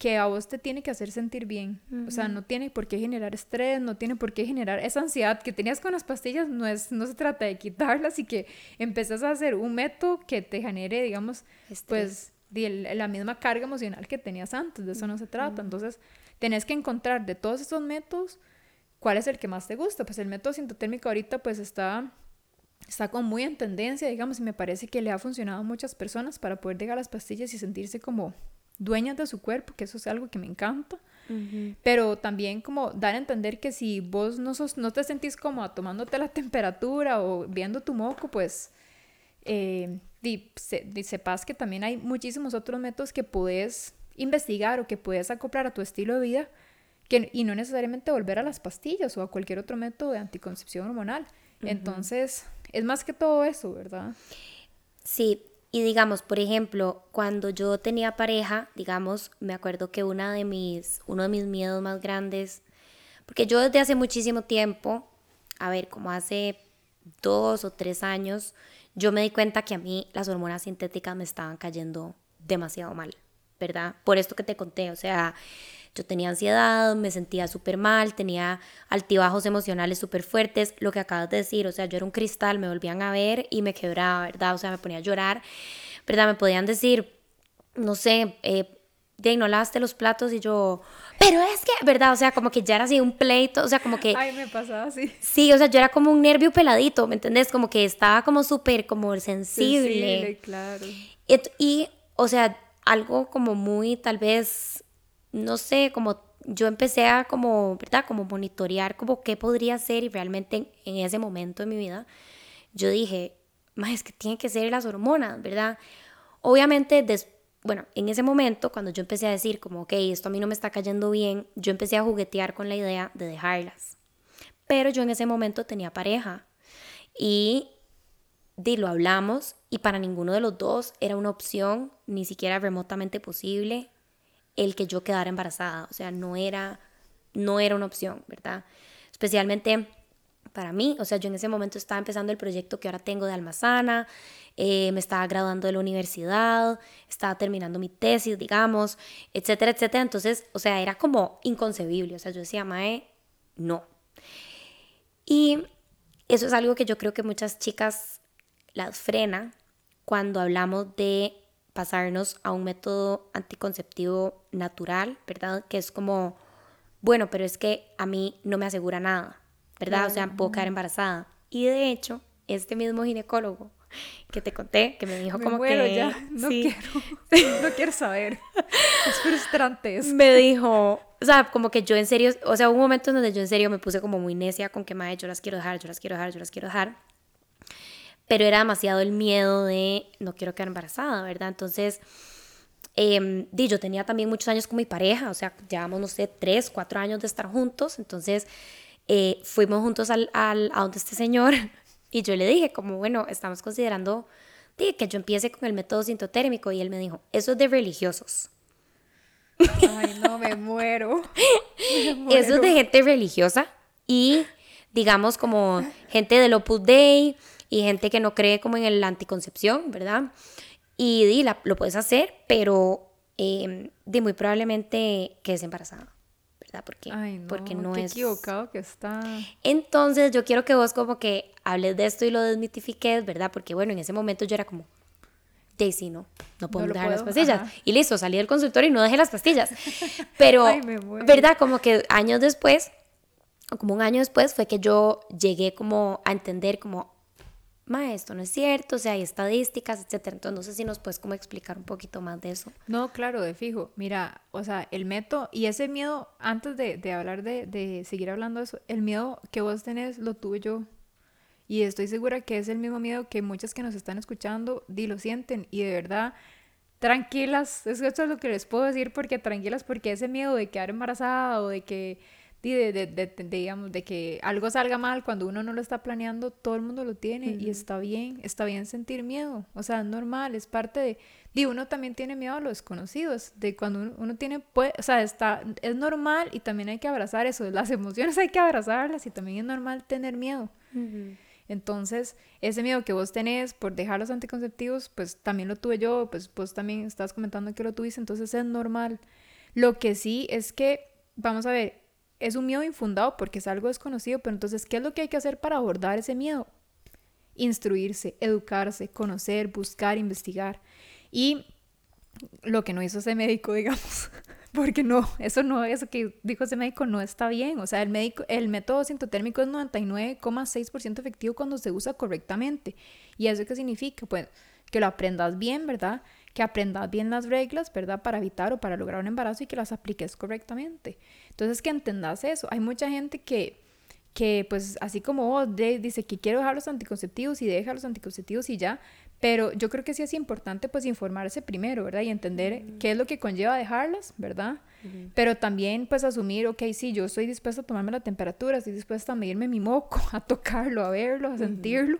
que a vos te tiene que hacer sentir bien. O sea, no tiene por qué generar estrés, no tiene por qué generar esa ansiedad que tenías con las pastillas, no, es, no se trata de quitarlas y que empezás a hacer un método que te genere, digamos, pues la misma carga emocional que tenías antes, de eso no se trata. Entonces, tenés que encontrar de todos esos métodos cuál es el que más te gusta. Pues el método sintotérmico ahorita pues está está como muy en tendencia, digamos, y me parece que le ha funcionado a muchas personas para poder dejar las pastillas y sentirse como dueñas de su cuerpo, que eso es algo que me encanta. Pero también como dar a entender que si vos no, sos, no te sentís como tomándote la temperatura o viendo tu moco, pues eh, sepas que también hay muchísimos otros métodos que puedes investigar o que puedes acoplar a tu estilo de vida que, y no necesariamente volver a las pastillas o a cualquier otro método de anticoncepción hormonal. Entonces, es más que todo eso, ¿verdad? Sí, y digamos, por ejemplo, cuando yo tenía pareja, digamos, me acuerdo que una de mis, uno de mis miedos más grandes, porque yo desde hace muchísimo tiempo, a ver, como hace dos o tres años, yo me di cuenta que a mí las hormonas sintéticas me estaban cayendo demasiado mal, ¿verdad? Por esto que te conté, o sea, yo tenía ansiedad, me sentía súper mal, tenía altibajos emocionales súper fuertes, lo que acabas de decir, o sea, yo era un cristal, me volvían a ver y me quebraba, ¿verdad? O sea, me ponía a llorar, ¿verdad? Me podían decir, no sé, eh, de no lavaste los platos y yo, pero es que, ¿verdad? O sea, como que ya era así un pleito, o sea, como que... Ay, me pasaba así. Sí, o sea, yo era como un nervio peladito, ¿me entendés? Como que estaba como súper, como sensible. Sensible, claro. y, o sea, algo como muy, tal vez, no sé, como yo empecé a como, ¿verdad? Como monitorear como qué podría ser y realmente en, ese momento de mi vida yo dije, más es que tiene que ser las hormonas, ¿verdad? Obviamente, bueno, en ese momento cuando yo empecé a decir como, ok, esto a mí no me está cayendo bien, yo empecé a juguetear con la idea de dejarlas. Pero yo en ese momento tenía pareja y di, lo hablamos y para ninguno de los dos era una opción, ni siquiera remotamente posible el que yo quedara embarazada, o sea, no era, no era una opción, ¿verdad? Especialmente para mí, o sea, yo en ese momento estaba empezando el proyecto que ahora tengo de Almazana, eh, me estaba graduando de la universidad, estaba terminando mi tesis, digamos, etcétera, etcétera. Entonces, o sea, era como inconcebible, o sea, yo decía, Mae, no. Y eso es algo que yo creo que muchas chicas las frena cuando hablamos de pasarnos a un método anticonceptivo natural, ¿verdad? Que es como, bueno, pero es que a mí no me asegura nada, ¿verdad? O sea, puedo quedar embarazada. Y de hecho, este mismo ginecólogo que te conté, que me dijo como que ya, no quiero, no quiero saber. Es frustrante eso. Me dijo, o sea, como que yo en serio, o sea, hubo un momento en donde yo en serio me puse como muy necia con que, madre, yo las quiero dejar, yo las quiero dejar, yo las quiero dejar pero era demasiado el miedo de no quiero quedar embarazada, ¿verdad? Entonces, eh, yo tenía también muchos años con mi pareja, o sea, llevamos, no sé, tres, cuatro años de estar juntos, entonces eh, fuimos juntos al, al, a donde este señor y yo le dije, como, bueno, estamos considerando que yo empiece con el método sintotérmico y él me dijo, eso es de religiosos. Ay, no, me muero. me muero. Eso es de gente religiosa y digamos como gente del Opus Dei y gente que no cree como en la anticoncepción, ¿verdad? Y, di, lo puedes hacer, pero eh, di, muy probablemente quedes embarazada. ¿verdad? Porque, no, porque no qué es... equivocado que está. Entonces yo quiero que vos como que hables de esto y lo desmitifiques, ¿verdad? Porque bueno, en ese momento yo era como, Daisy, no, no puedo dejar las pastillas. Y listo, salí del consultorio y no dejé las pastillas. Pero, ¿verdad? Como que años después, como un año después, fue que yo llegué como a entender como, ma, esto no es cierto, o sea, hay estadísticas, etcétera. Entonces, no sé si nos puedes como explicar un poquito más de eso. No, claro, de fijo. Mira, o sea, el método y ese miedo, antes de, de hablar de, de seguir hablando de eso, el miedo que vos tenés lo tuve yo. Y estoy segura que es el mismo miedo que muchas que nos están escuchando y lo sienten. Y de verdad, tranquilas, eso es lo que les puedo decir, porque tranquilas, porque ese miedo de quedar embarazada o de que de, de, de, digamos, de que algo salga mal cuando uno no lo está planeando, todo el mundo lo tiene y está bien, está bien sentir miedo, o sea, es normal, es parte de, de uno también tiene miedo a lo desconocido, de cuando uno, tiene, pues, o sea, está, es normal y también hay que abrazar eso, las emociones hay que abrazarlas y también es normal tener miedo. Entonces, ese miedo que vos tenés por dejar los anticonceptivos, pues también lo tuve yo, pues vos también estás comentando que lo tuviste, entonces es normal. Lo que sí es que, vamos a ver, es un miedo infundado porque es algo desconocido, pero entonces, ¿qué es lo que hay que hacer para abordar ese miedo? Instruirse, educarse, conocer, buscar, investigar. Y lo que no hizo ese médico, digamos, porque no, eso no, eso que dijo ese médico no está bien. O sea, el, médico, el método sintotérmico es 99,6% efectivo cuando se usa correctamente. ¿Y eso qué significa? Pues que lo aprendas bien, ¿verdad? Que aprendas bien las reglas, ¿verdad? Para evitar o para lograr un embarazo y que las apliques correctamente. Entonces, que entendas eso. Hay mucha gente que, que pues, así como vos, dice que quiero dejar los anticonceptivos y deja los anticonceptivos y ya, pero yo creo que sí es importante, pues, informarse primero, ¿verdad? Y entender qué es lo que conlleva dejarlas, ¿verdad? Pero también, pues, asumir, ok, sí, yo estoy dispuesta a tomarme la temperatura, estoy dispuesta a medirme mi moco, a tocarlo, a verlo, a sentirlo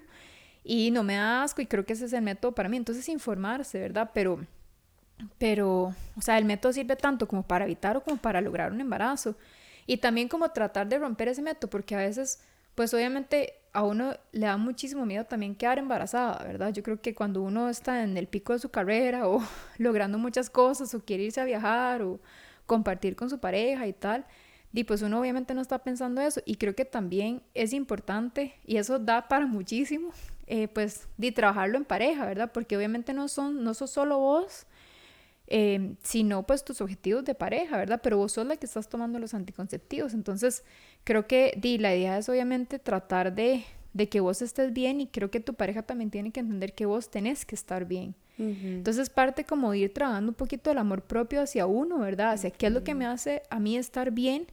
y no me da asco y creo que ese es el método para mí. Entonces informarse, ¿verdad? Pero, pero, o sea, el método sirve tanto como para evitar o como para lograr un embarazo. Y también como tratar de romper ese método, porque a veces, pues obviamente a uno le da muchísimo miedo también quedar embarazada, ¿verdad? Yo creo que cuando uno está en el pico de su carrera o logrando muchas cosas o quiere irse a viajar o compartir con su pareja y tal, y pues uno obviamente no está pensando eso y creo que también es importante y eso da para muchísimo eh, pues, de trabajarlo en pareja, ¿verdad? Porque obviamente no son, no sos solo vos, eh, sino pues tus objetivos de pareja, ¿verdad? Pero vos sos la que estás tomando los anticonceptivos. Entonces, creo que di, la idea es obviamente tratar de, de que vos estés bien y creo que tu pareja también tiene que entender que vos tenés que estar bien. Entonces parte como de ir trabajando un poquito el amor propio hacia uno, ¿verdad? Hacia qué es lo que me hace a mí estar bien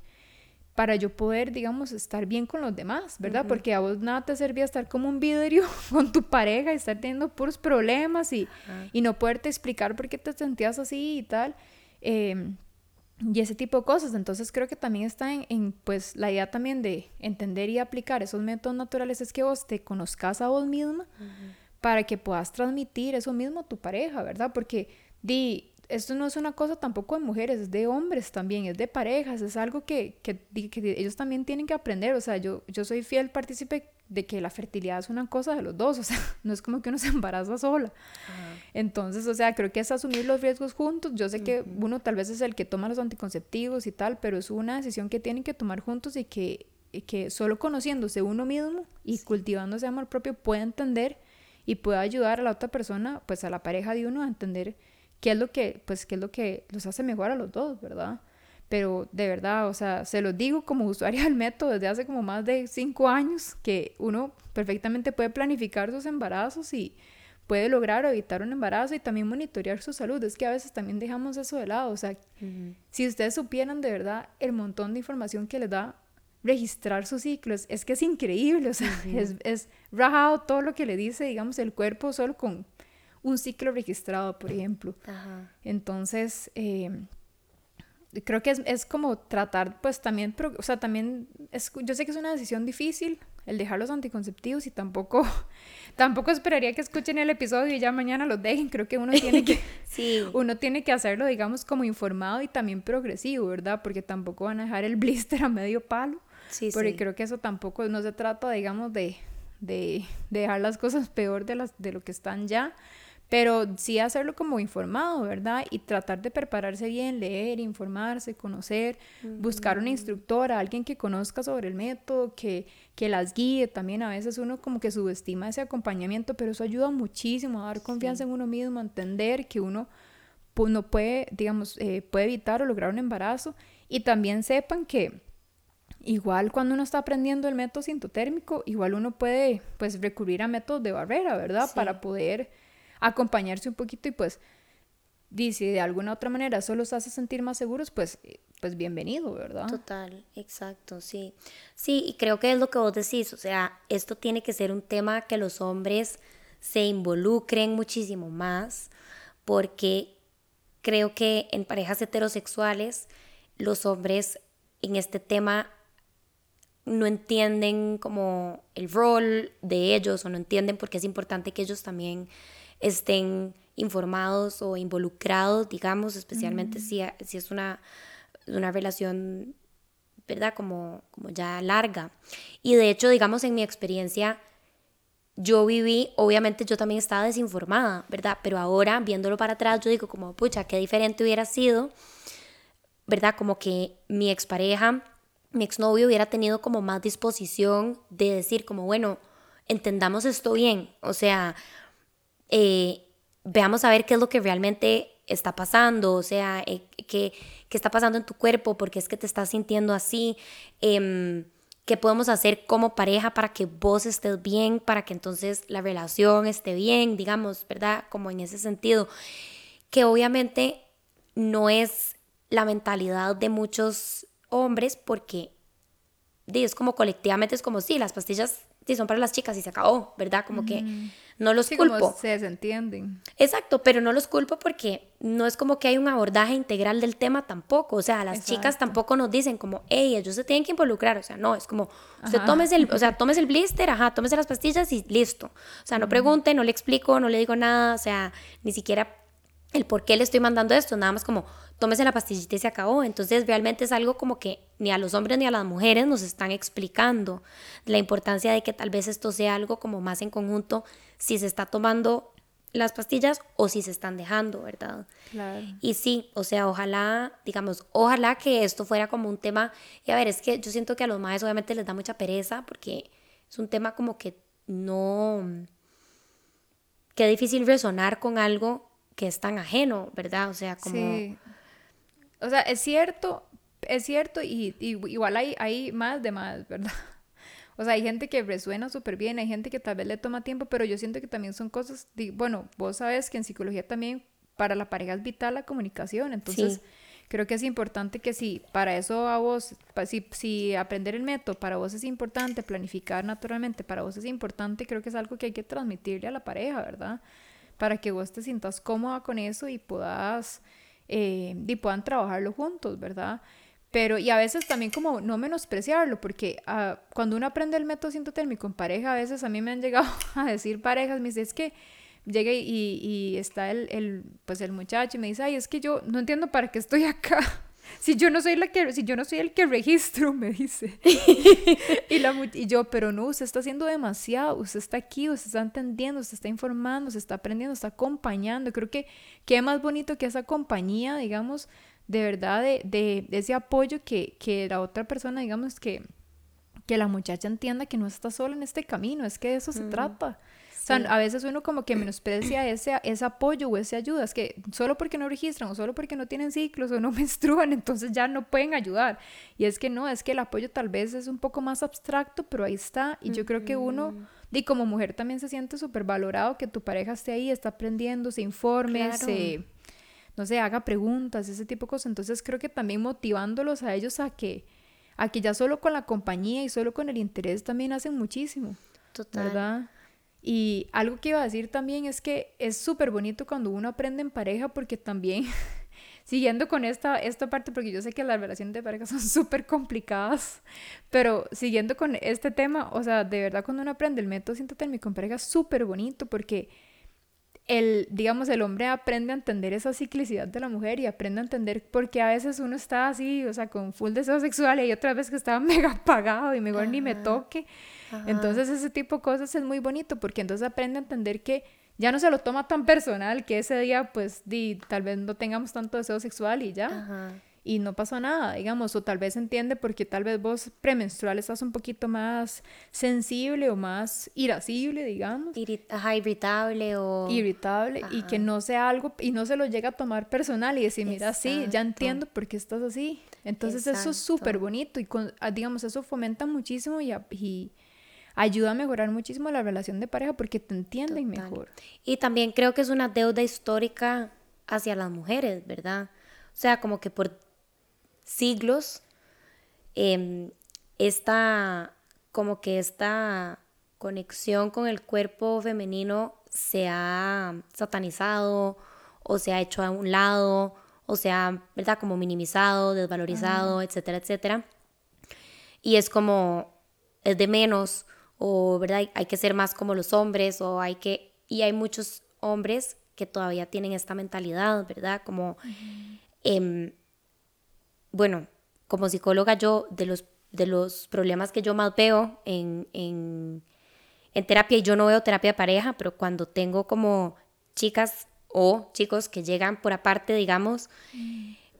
para yo poder, digamos, estar bien con los demás, ¿verdad? Porque a vos nada te servía estar como un vidrio con tu pareja y estar teniendo puros problemas y, y no poderte explicar por qué te sentías así y tal. Em, y ese tipo de cosas. Entonces creo que también está en, pues, la idea también de entender y aplicar esos métodos naturales es que vos te conozcas a vos misma para que puedas transmitir eso mismo a tu pareja, ¿verdad? Porque di, esto no es una cosa tampoco de mujeres, es de hombres también, es de parejas, es algo que, que, ellos también tienen que aprender. O sea, yo, yo soy fiel partícipe de que la fertilidad es una cosa de los dos, o sea, no es como que uno se embaraza sola. Entonces, o sea, creo que es asumir los riesgos juntos. Yo sé que uno tal vez es el que toma los anticonceptivos y tal, pero es una decisión que tienen que tomar juntos y que, que solo conociéndose uno mismo y cultivándose amor propio puede entender y puede ayudar a la otra persona, pues a la pareja de uno a entender qué es lo que, pues, qué es lo que los hace mejor a los dos, ¿verdad? Pero de verdad, o sea, se los digo como usuaria del método desde hace como más de cinco años, que uno perfectamente puede planificar sus embarazos y puede lograr evitar un embarazo y también monitorear su salud. Es que a veces también dejamos eso de lado. O sea, si ustedes supieran de verdad el montón de información que les da registrar sus ciclos, es que es increíble. O sea, es, es rajado todo lo que le dice, digamos, el cuerpo solo con un ciclo registrado, por ejemplo. Entonces, eh, creo que es, es, como tratar, pues también, o sea, también, es, yo sé que es una decisión difícil el dejar los anticonceptivos y tampoco, tampoco esperaría que escuchen el episodio y ya mañana los dejen. Creo que uno tiene que, sí. uno tiene que hacerlo, digamos, como informado y también progresivo, ¿verdad? Porque tampoco van a dejar el blister a medio palo. Sí, porque creo que eso tampoco, no se trata, digamos, de, de, de dejar las cosas peor de, las, de lo que están ya, pero sí hacerlo como informado, ¿verdad? Y tratar de prepararse bien, leer, informarse, conocer, buscar una instructora, alguien que conozca sobre el método, que, que las guíe. También a veces uno como que subestima ese acompañamiento, pero eso ayuda muchísimo a dar confianza en uno mismo, a entender que uno no puede, digamos, eh, puede evitar o lograr un embarazo. Y también sepan que igual cuando uno está aprendiendo el método sintotérmico, igual uno puede pues recurrir a métodos de barrera, ¿verdad? Para poder acompañarse un poquito y pues dice de alguna otra manera eso los hace sentir más seguros, pues, pues bienvenido, ¿verdad? Total, exacto, sí. Sí, y creo que es lo que vos decís, o sea, esto tiene que ser un tema que los hombres se involucren muchísimo más, porque creo que en parejas heterosexuales los hombres en este tema no entienden como el rol de ellos o no entienden por qué es importante que ellos también estén informados o involucrados, digamos, especialmente si, si es una, una relación, ¿verdad? Como, como ya larga. Y de hecho, digamos, en mi experiencia, yo viví, obviamente yo también estaba desinformada, ¿verdad? Pero ahora, viéndolo para atrás, yo digo como, pucha, qué diferente hubiera sido, ¿verdad? Como que mi expareja, mi exnovio hubiera tenido como más disposición de decir como, bueno, entendamos esto bien, o sea, eh, veamos a ver qué es lo que realmente está pasando, o sea, eh, qué, qué, está pasando en tu cuerpo, porque es que te estás sintiendo así, eh, qué podemos hacer como pareja para que vos estés bien, para que entonces la relación esté bien, digamos, ¿verdad? Como en ese sentido, que obviamente no es la mentalidad de muchos hombres porque es como colectivamente es como sí, las pastillas sí, son para las chicas y se acabó, ¿verdad? Como que no los culpo. se desentienden. Exacto, pero no los culpo porque no es como que hay un abordaje integral del tema tampoco. O sea, las chicas tampoco nos dicen como, hey, ellos se tienen que involucrar. O sea, no, es como, usted tomes el, o sea, tomes el blister, ajá, tómese las pastillas y listo. O sea, no pregunte, no le explico, no le digo nada, o sea, ni siquiera el por qué le estoy mandando esto, nada más como tómese la pastillita y se acabó. Entonces realmente es algo como que ni a los hombres ni a las mujeres nos están explicando la importancia de que tal vez esto sea algo como más en conjunto si se está tomando las pastillas o si se están dejando, ¿verdad? Claro. Y sí, o sea, ojalá, digamos, ojalá que esto fuera como un tema, y a ver, es que yo siento que a los maes obviamente les da mucha pereza porque es un tema como que no, que difícil resonar con algo que es tan ajeno, ¿verdad? O sea, como... Sí. O sea, es cierto, es cierto y, igual hay, hay más de más, ¿verdad? O sea, hay gente que resuena súper bien, hay gente que tal vez le toma tiempo, pero yo siento que también son cosas, bueno, vos sabes que en psicología también para la pareja es vital la comunicación, entonces creo que es importante que si para eso a vos, si, si aprender el método para vos es importante, planificar naturalmente para vos es importante, creo que es algo que hay que transmitirle a la pareja, ¿verdad? Para que vos te sientas cómoda con eso y puedas, eh, y puedan trabajarlo juntos, ¿verdad? Pero, y a veces también como no menospreciarlo, porque uh, cuando uno aprende el método sintotérmico en pareja, a veces a mí me han llegado a decir parejas, me dice, es que llega y, y, está el, el, pues el muchacho y me dice, ay, es que yo no entiendo para qué estoy acá. Si yo no soy la que, si yo no soy el que registro, me dice. y, la, y yo, pero no, usted está haciendo demasiado, usted está aquí, usted está entendiendo, usted está informando, se está aprendiendo, está acompañando. Creo que qué más bonito que esa compañía, digamos, de verdad de, de, ese apoyo que, que, la otra persona, digamos, que, que la muchacha entienda que no está sola en este camino, es que de eso se trata. O sea, a veces uno como que menosprecia ese, ese apoyo o esa ayuda, es que solo porque no registran o solo porque no tienen ciclos o no menstruan, entonces ya no pueden ayudar. Y es que no, es que el apoyo tal vez es un poco más abstracto, pero ahí está. Y yo creo que uno, y como mujer también se siente súper valorado que tu pareja esté ahí, está aprendiendo, se informe, se no sé, haga preguntas, ese tipo de cosas. Entonces creo que también motivándolos a ellos a que, a que ya solo con la compañía y solo con el interés también hacen muchísimo. Total. ¿Verdad? Y algo que iba a decir también es que es súper bonito cuando uno aprende en pareja porque también, siguiendo con esta, esta parte, porque yo sé que las relaciones de pareja son súper complicadas, pero siguiendo con este tema, o sea, de verdad cuando uno aprende el método sintotérmico en pareja es súper bonito porque el, digamos, el hombre aprende a entender esa ciclicidad de la mujer y aprende a entender por qué a veces uno está así, o sea, con full deseo sexual y hay otras veces que estaba mega apagado y mejor ni me toque. Entonces ese tipo de cosas es muy bonito porque entonces aprende a entender que ya no se lo toma tan personal, que ese día pues di, tal vez no tengamos tanto deseo sexual y ya. y no pasó nada, digamos, o tal vez entiende porque tal vez vos premenstrual estás un poquito más sensible o más irascible, digamos. ajá, irritable o... Irritable y que no sea algo, y no se lo llega a tomar personal y decir, mira, sí, ya entiendo por qué estás así. Entonces eso es súper bonito y, con, ah, digamos, eso fomenta muchísimo y, y ayuda a mejorar muchísimo la relación de pareja porque te entienden mejor. Y también creo que es una deuda histórica hacia las mujeres, ¿verdad? O sea, como que por siglos, em, esta, como que esta conexión con el cuerpo femenino se ha satanizado o se ha hecho a un lado o se ha, ¿verdad? Como minimizado, desvalorizado, etcétera, etcétera. Y es como, es de menos o, ¿verdad? Hay que ser más como los hombres o hay que, y hay muchos hombres que todavía tienen esta mentalidad, ¿verdad? Como, bueno, como psicóloga yo, de los, de los problemas que yo más veo en, en, en terapia, y yo no veo terapia de pareja, pero cuando tengo como chicas o chicos que llegan por aparte, digamos,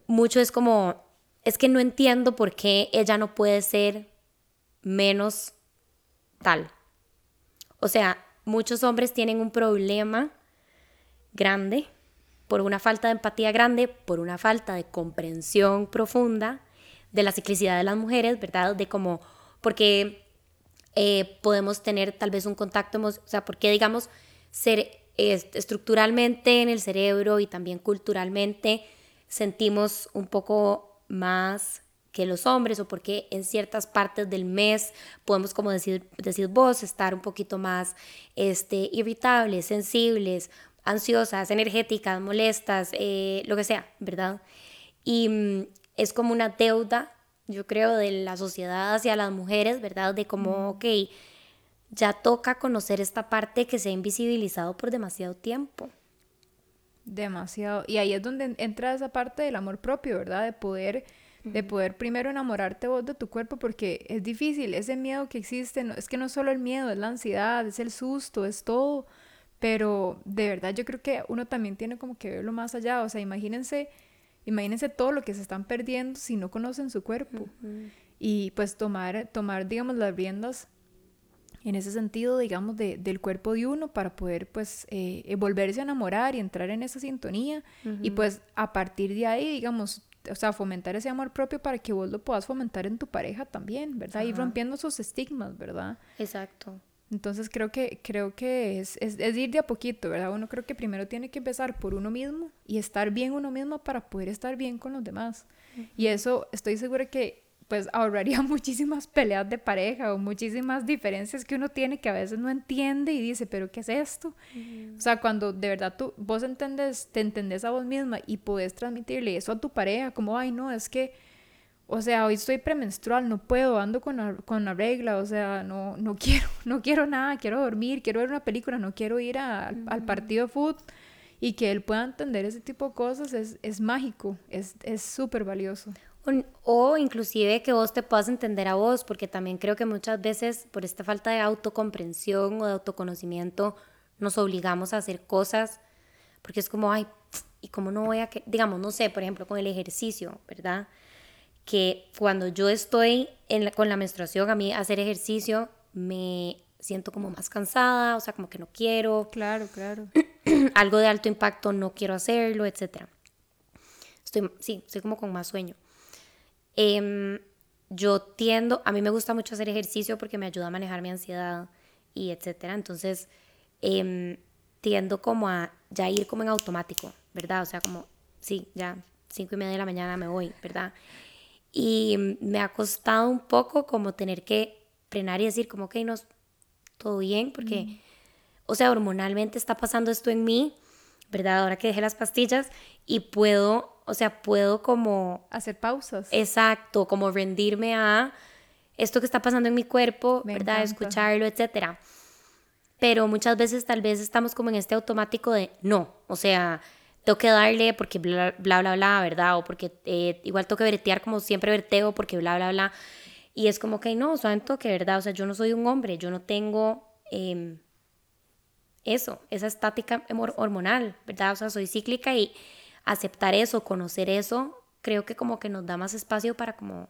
mucho es como, es que no entiendo por qué ella no puede ser menos tal. O sea, muchos hombres tienen un problema grande por una falta de empatía grande, por una falta de comprensión profunda de la ciclicidad de las mujeres, ¿verdad? De cómo, porque eh, podemos tener tal vez un contacto, o sea, porque digamos, ser estructuralmente en el cerebro y también culturalmente sentimos un poco más que los hombres o porque en ciertas partes del mes podemos, como decir, decir vos, estar un poquito más este, irritables, sensibles, ansiosas, energéticas, molestas, eh, lo que sea, ¿verdad? Y mm, es como una deuda, yo creo, de la sociedad hacia las mujeres, ¿verdad? De como, ok, ya toca conocer esta parte que se ha invisibilizado por demasiado tiempo. Demasiado. Y ahí es donde entra esa parte del amor propio, ¿verdad? De poder, de poder primero enamorarte vos de tu cuerpo, porque es difícil, ese miedo que existe, no, es que no es solo el miedo, es la ansiedad, es el susto, es todo pero de verdad yo creo que uno también tiene como que verlo más allá. O sea, imagínense, imagínense todo lo que se están perdiendo si no conocen su cuerpo. Y pues tomar, tomar, digamos, las riendas en ese sentido, digamos, de, del cuerpo de uno para poder, pues, eh, volverse a enamorar y entrar en esa sintonía. Y pues a partir de ahí, digamos, o sea, fomentar ese amor propio para que vos lo puedas fomentar en tu pareja también, ¿verdad? Y rompiendo esos estigmas, ¿verdad? Exacto. Entonces creo que, creo que es, es, es, ir de a poquito, ¿verdad? Uno creo que primero tiene que empezar por uno mismo y estar bien uno mismo para poder estar bien con los demás. Y eso estoy segura que pues ahorraría muchísimas peleas de pareja o muchísimas diferencias que uno tiene que a veces no entiende y dice, pero ¿qué es esto? O sea, cuando de verdad tú, vos entendés, te entendés a vos misma y podés transmitirle eso a tu pareja, como, ay, no, es que o sea, hoy estoy premenstrual, no puedo, ando con la, con la regla, o sea, no, no quiero, no quiero nada, quiero dormir, quiero ver una película, no quiero ir al partido de fútbol y que él pueda entender ese tipo de cosas es, es mágico, es súper valioso. O, inclusive que vos te puedas entender a vos, porque también creo que muchas veces por esta falta de autocomprensión o de autoconocimiento nos obligamos a hacer cosas, porque es como, ay, ¿y cómo no voy a, que digamos, no sé, por ejemplo, con el ejercicio, ¿verdad? que cuando yo estoy con la menstruación, a mí hacer ejercicio me siento como más cansada, o sea, como que no quiero. Claro, claro. algo de alto impacto, no quiero hacerlo, etc. Estoy, sí, estoy como con más sueño. Em, yo tiendo, a mí me gusta mucho hacer ejercicio porque me ayuda a manejar mi ansiedad y etcétera. Entonces, em, tiendo como a ya ir como en automático, ¿verdad? O sea, como, sí, ya cinco y media de la mañana me voy, ¿verdad? Y me ha costado un poco como tener que frenar y decir como, ok, no, todo bien, porque, o sea, hormonalmente está pasando esto en mí, ¿verdad? Ahora que dejé las pastillas y puedo, o sea, puedo como... Hacer pausas. Exacto, como rendirme a esto que está pasando en mi cuerpo, ¿verdad? Escucharlo, etcétera. Pero muchas veces tal vez estamos como en este automático de no, o sea, tengo que darle porque bla, bla, bla, bla, ¿verdad? O porque eh, igual tengo que bretear como siempre verteo porque bla, bla, bla. Y es como que no, saben que ¿verdad? O sea, yo no soy un hombre, yo no tengo em, eso, esa estática hormonal, ¿verdad? O sea, soy cíclica y aceptar eso, conocer eso, creo que como que nos da más espacio para como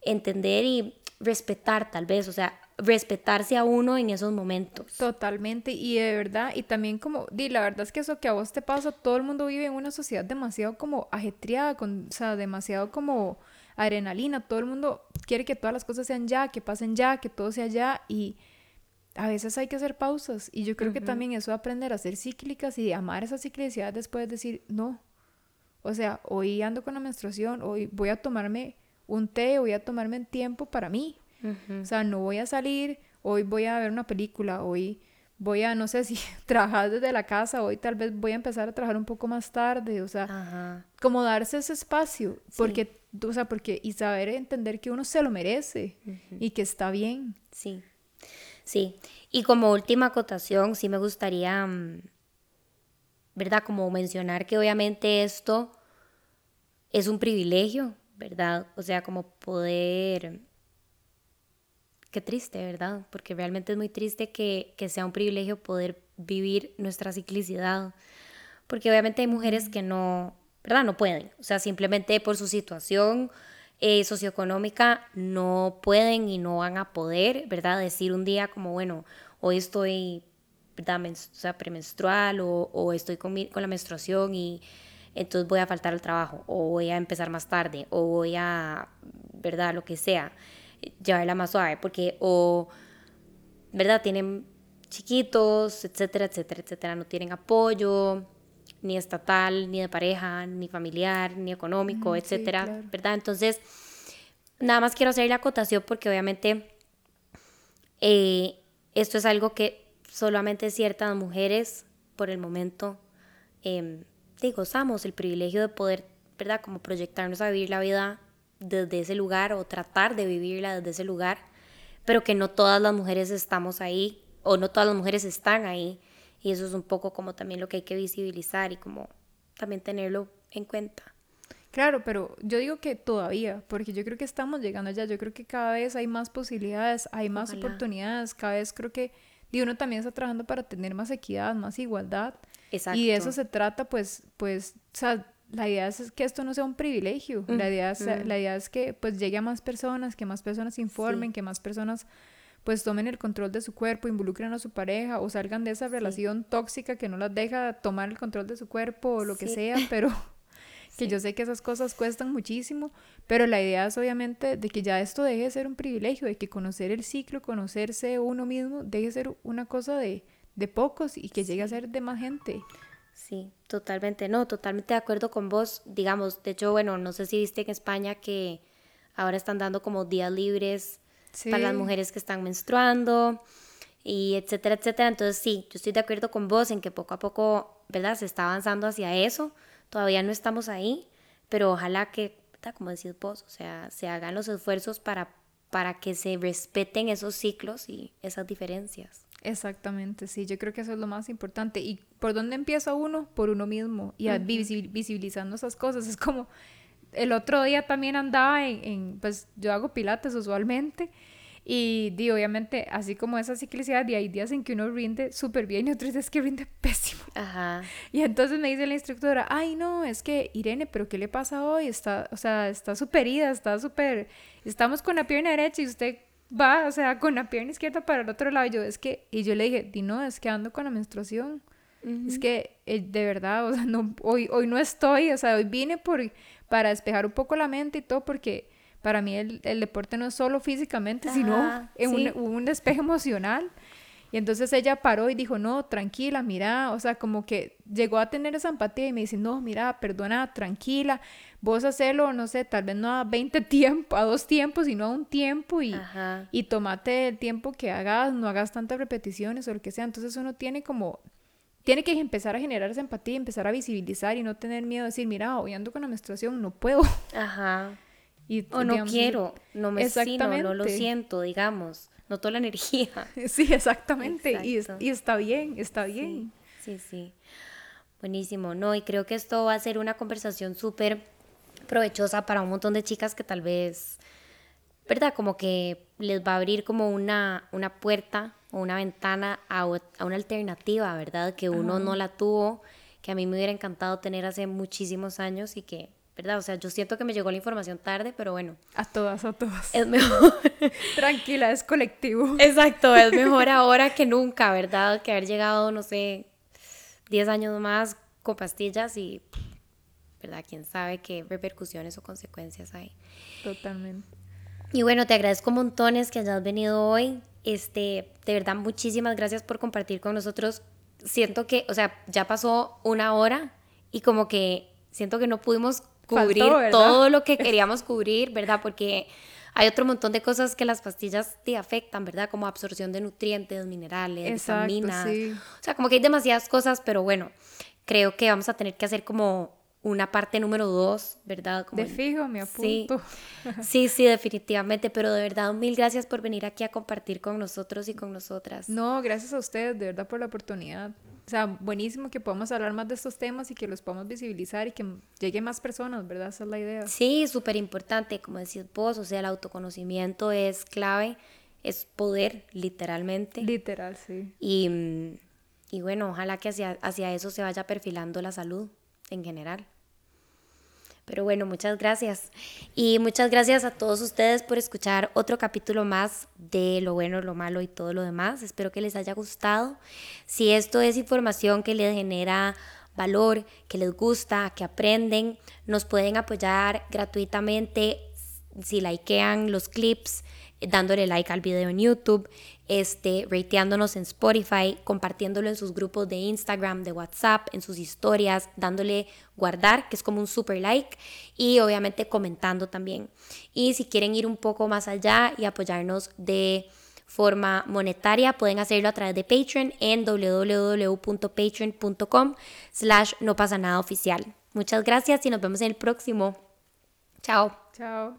entender y respetar tal vez, o sea, respetarse a uno en esos momentos. Totalmente, y de verdad, y también como, di, la verdad es que eso que a vos te pasa, todo el mundo vive en una sociedad demasiado como ajetreada, con, o sea, demasiado como adrenalina, todo el mundo quiere que todas las cosas sean ya, que pasen ya, que todo sea ya, y a veces hay que hacer pausas, y yo creo que también eso de aprender a ser cíclicas y amar esa ciclicidad después de decir, no, o sea, hoy ando con la menstruación, hoy voy a tomarme un té, voy a tomarme tiempo para mí, o sea, no voy a salir, hoy voy a ver una película, hoy voy a, no sé si trabajar desde la casa, hoy tal vez voy a empezar a trabajar un poco más tarde, o sea, como darse ese espacio, porque, o sea, porque, y saber entender que uno se lo merece y que está bien. Sí, sí. Y como última acotación, sí me gustaría, mm, ¿verdad? Como mencionar que obviamente esto es un privilegio, ¿verdad? O sea, como poder Qué triste, ¿verdad? Porque realmente es muy triste que, sea un privilegio poder vivir nuestra ciclicidad. Porque obviamente hay mujeres que no, ¿verdad? No pueden. O sea, simplemente por su situación eh, socioeconómica no pueden y no van a poder, ¿verdad? Decir un día como, bueno, hoy estoy, o sea, premenstrual o, o estoy con, con la menstruación y entonces voy a faltar al trabajo o voy a empezar más tarde o voy a, ¿verdad? Lo que sea llevarla más suave, porque o, ¿verdad? Tienen chiquitos, etcétera, etcétera, etcétera, no tienen apoyo ni estatal, ni de pareja, ni familiar, ni económico, etcétera, ¿verdad? Entonces, nada más quiero hacer la acotación porque obviamente eh, esto es algo que solamente ciertas mujeres por el momento eh, gozamos el privilegio de poder, ¿verdad? Como proyectarnos a vivir la vida desde ese lugar o tratar de vivirla desde ese lugar, pero que no todas las mujeres estamos ahí o no todas las mujeres están ahí. Y eso es un poco como también lo que hay que visibilizar y como también tenerlo en cuenta. Claro, pero yo digo que todavía, porque yo creo que estamos llegando allá, yo creo que cada vez hay más posibilidades, hay más oportunidades, cada vez creo que y uno también está trabajando para tener más equidad, más igualdad. Exacto. Y de eso se trata, pues, pues, o sea, la idea es que esto no sea un privilegio, la, idea es, la idea es que pues llegue a más personas, que más personas informen, que más personas pues tomen el control de su cuerpo, involucren a su pareja o salgan de esa relación tóxica que no las deja tomar el control de su cuerpo o lo que sea, pero que yo sé que esas cosas cuestan muchísimo, pero la idea es obviamente de que ya esto deje de ser un privilegio, de que conocer el ciclo, conocerse uno mismo, deje de ser una cosa de, de pocos y que llegue a ser de más gente. Sí, totalmente, no, totalmente de acuerdo con vos. Digamos, de hecho, bueno, no sé si viste en España que ahora están dando como días libres para las mujeres que están menstruando y etcétera, etcétera. Entonces, sí, yo estoy de acuerdo con vos en que poco a poco, ¿verdad? Se está avanzando hacia eso. Todavía no estamos ahí, pero ojalá que, como decís vos, o sea, se hagan los esfuerzos para, para que se respeten esos ciclos y esas diferencias. Exactamente, sí, yo creo que eso es lo más importante. ¿Y por dónde empieza uno? Por uno mismo y visibilizando esas cosas. Es como el otro día también andaba en, pues yo hago pilates usualmente y di, obviamente, así como esa ciclicidad, y hay días en que uno rinde súper bien y otros días que rinde pésimo. Ajá. Y entonces me dice la instructora, ay, no, es que Irene, ¿pero qué le pasa hoy? Está, o sea, está súper ida, está súper, estamos con la pierna derecha y usted va, o sea, con la pierna izquierda para el otro lado. Y yo, es que, y yo le dije, di no, es que ando con la menstruación. Es que, eh, de verdad, o sea, no, hoy, hoy no estoy, o sea, hoy vine por, para despejar un poco la mente y todo, porque para mí el, el deporte no es solo físicamente, sino un, un despeje emocional. Y entonces ella paró y dijo, no, tranquila, mira, o sea, como que llegó a tener esa empatía y me dice, no, mira, perdona, tranquila, vos hacerlo, no sé, tal vez no a 20 tiempos, a dos tiempos, sino a un tiempo y, y tomate el tiempo que hagas, no hagas tantas repeticiones o lo que sea. Entonces uno tiene como, tiene que empezar a generar esa empatía, empezar a visibilizar y no tener miedo de decir, mira, hoy ando con la menstruación, no puedo. Ajá. Y, o no quiero, no me siento, no lo siento, digamos noto la energía. Sí, exactamente. Y, y, está bien, está bien. Sí, sí, Buenísimo, ¿no? Y creo que esto va a ser una conversación súper provechosa para un montón de chicas que tal vez, ¿verdad? Como que les va a abrir como una, una puerta o una ventana a, a una alternativa, ¿verdad? Que uno no la tuvo, que a mí me hubiera encantado tener hace muchísimos años y que ¿verdad? O sea, yo siento que me llegó la información tarde, pero bueno. A todas, a todas. Es mejor. Tranquila, es colectivo. Exacto, es mejor ahora que nunca, ¿verdad? Que haber llegado, no sé, 10 años más con pastillas y, ¿verdad? ¿Quién sabe qué repercusiones o consecuencias hay? Totalmente. Y bueno, te agradezco montones que hayas venido hoy. Este, de verdad, muchísimas gracias por compartir con nosotros. Siento que, o sea, ya pasó una hora y como que siento que no pudimos cubrir todo lo que queríamos cubrir, ¿verdad? Porque hay otro montón de cosas que las pastillas te afectan, ¿verdad? Como absorción de nutrientes, minerales, vitaminas. O sea, como que hay demasiadas cosas, pero bueno, creo que vamos a tener que hacer como una parte número dos, ¿verdad? de fijo, me apunto. Sí, sí, sí, definitivamente, pero de verdad, mil gracias por venir aquí a compartir con nosotros y con nosotras. No, gracias a ustedes, de verdad, por la oportunidad. O sea, buenísimo que podamos hablar más de estos temas y que los podamos visibilizar y que llegue más personas, ¿verdad? Esa es la idea. Sí, súper importante, como decís vos, o sea, el autoconocimiento es clave, es poder, literalmente. Literal, sí. Y, y bueno, ojalá que hacia, hacia eso se vaya perfilando la salud en general. Pero bueno, muchas gracias. Y muchas gracias a todos ustedes por escuchar otro capítulo más de lo bueno, lo malo y todo lo demás. Espero que les haya gustado. Si esto es información que les genera valor, que les gusta, que aprenden, nos pueden apoyar gratuitamente si likean los clips, dándole like al video en YouTube, este, rateándonos en Spotify, compartiéndolo en sus grupos de Instagram, de WhatsApp, en sus historias, dándole guardar, que es como un super like, y obviamente comentando también. Y si quieren ir un poco más allá y apoyarnos de forma monetaria, pueden hacerlo a través de Patreon en www.patreon.com slash no pasa nada oficial. Muchas gracias y nos vemos en el próximo. Chao. Chao.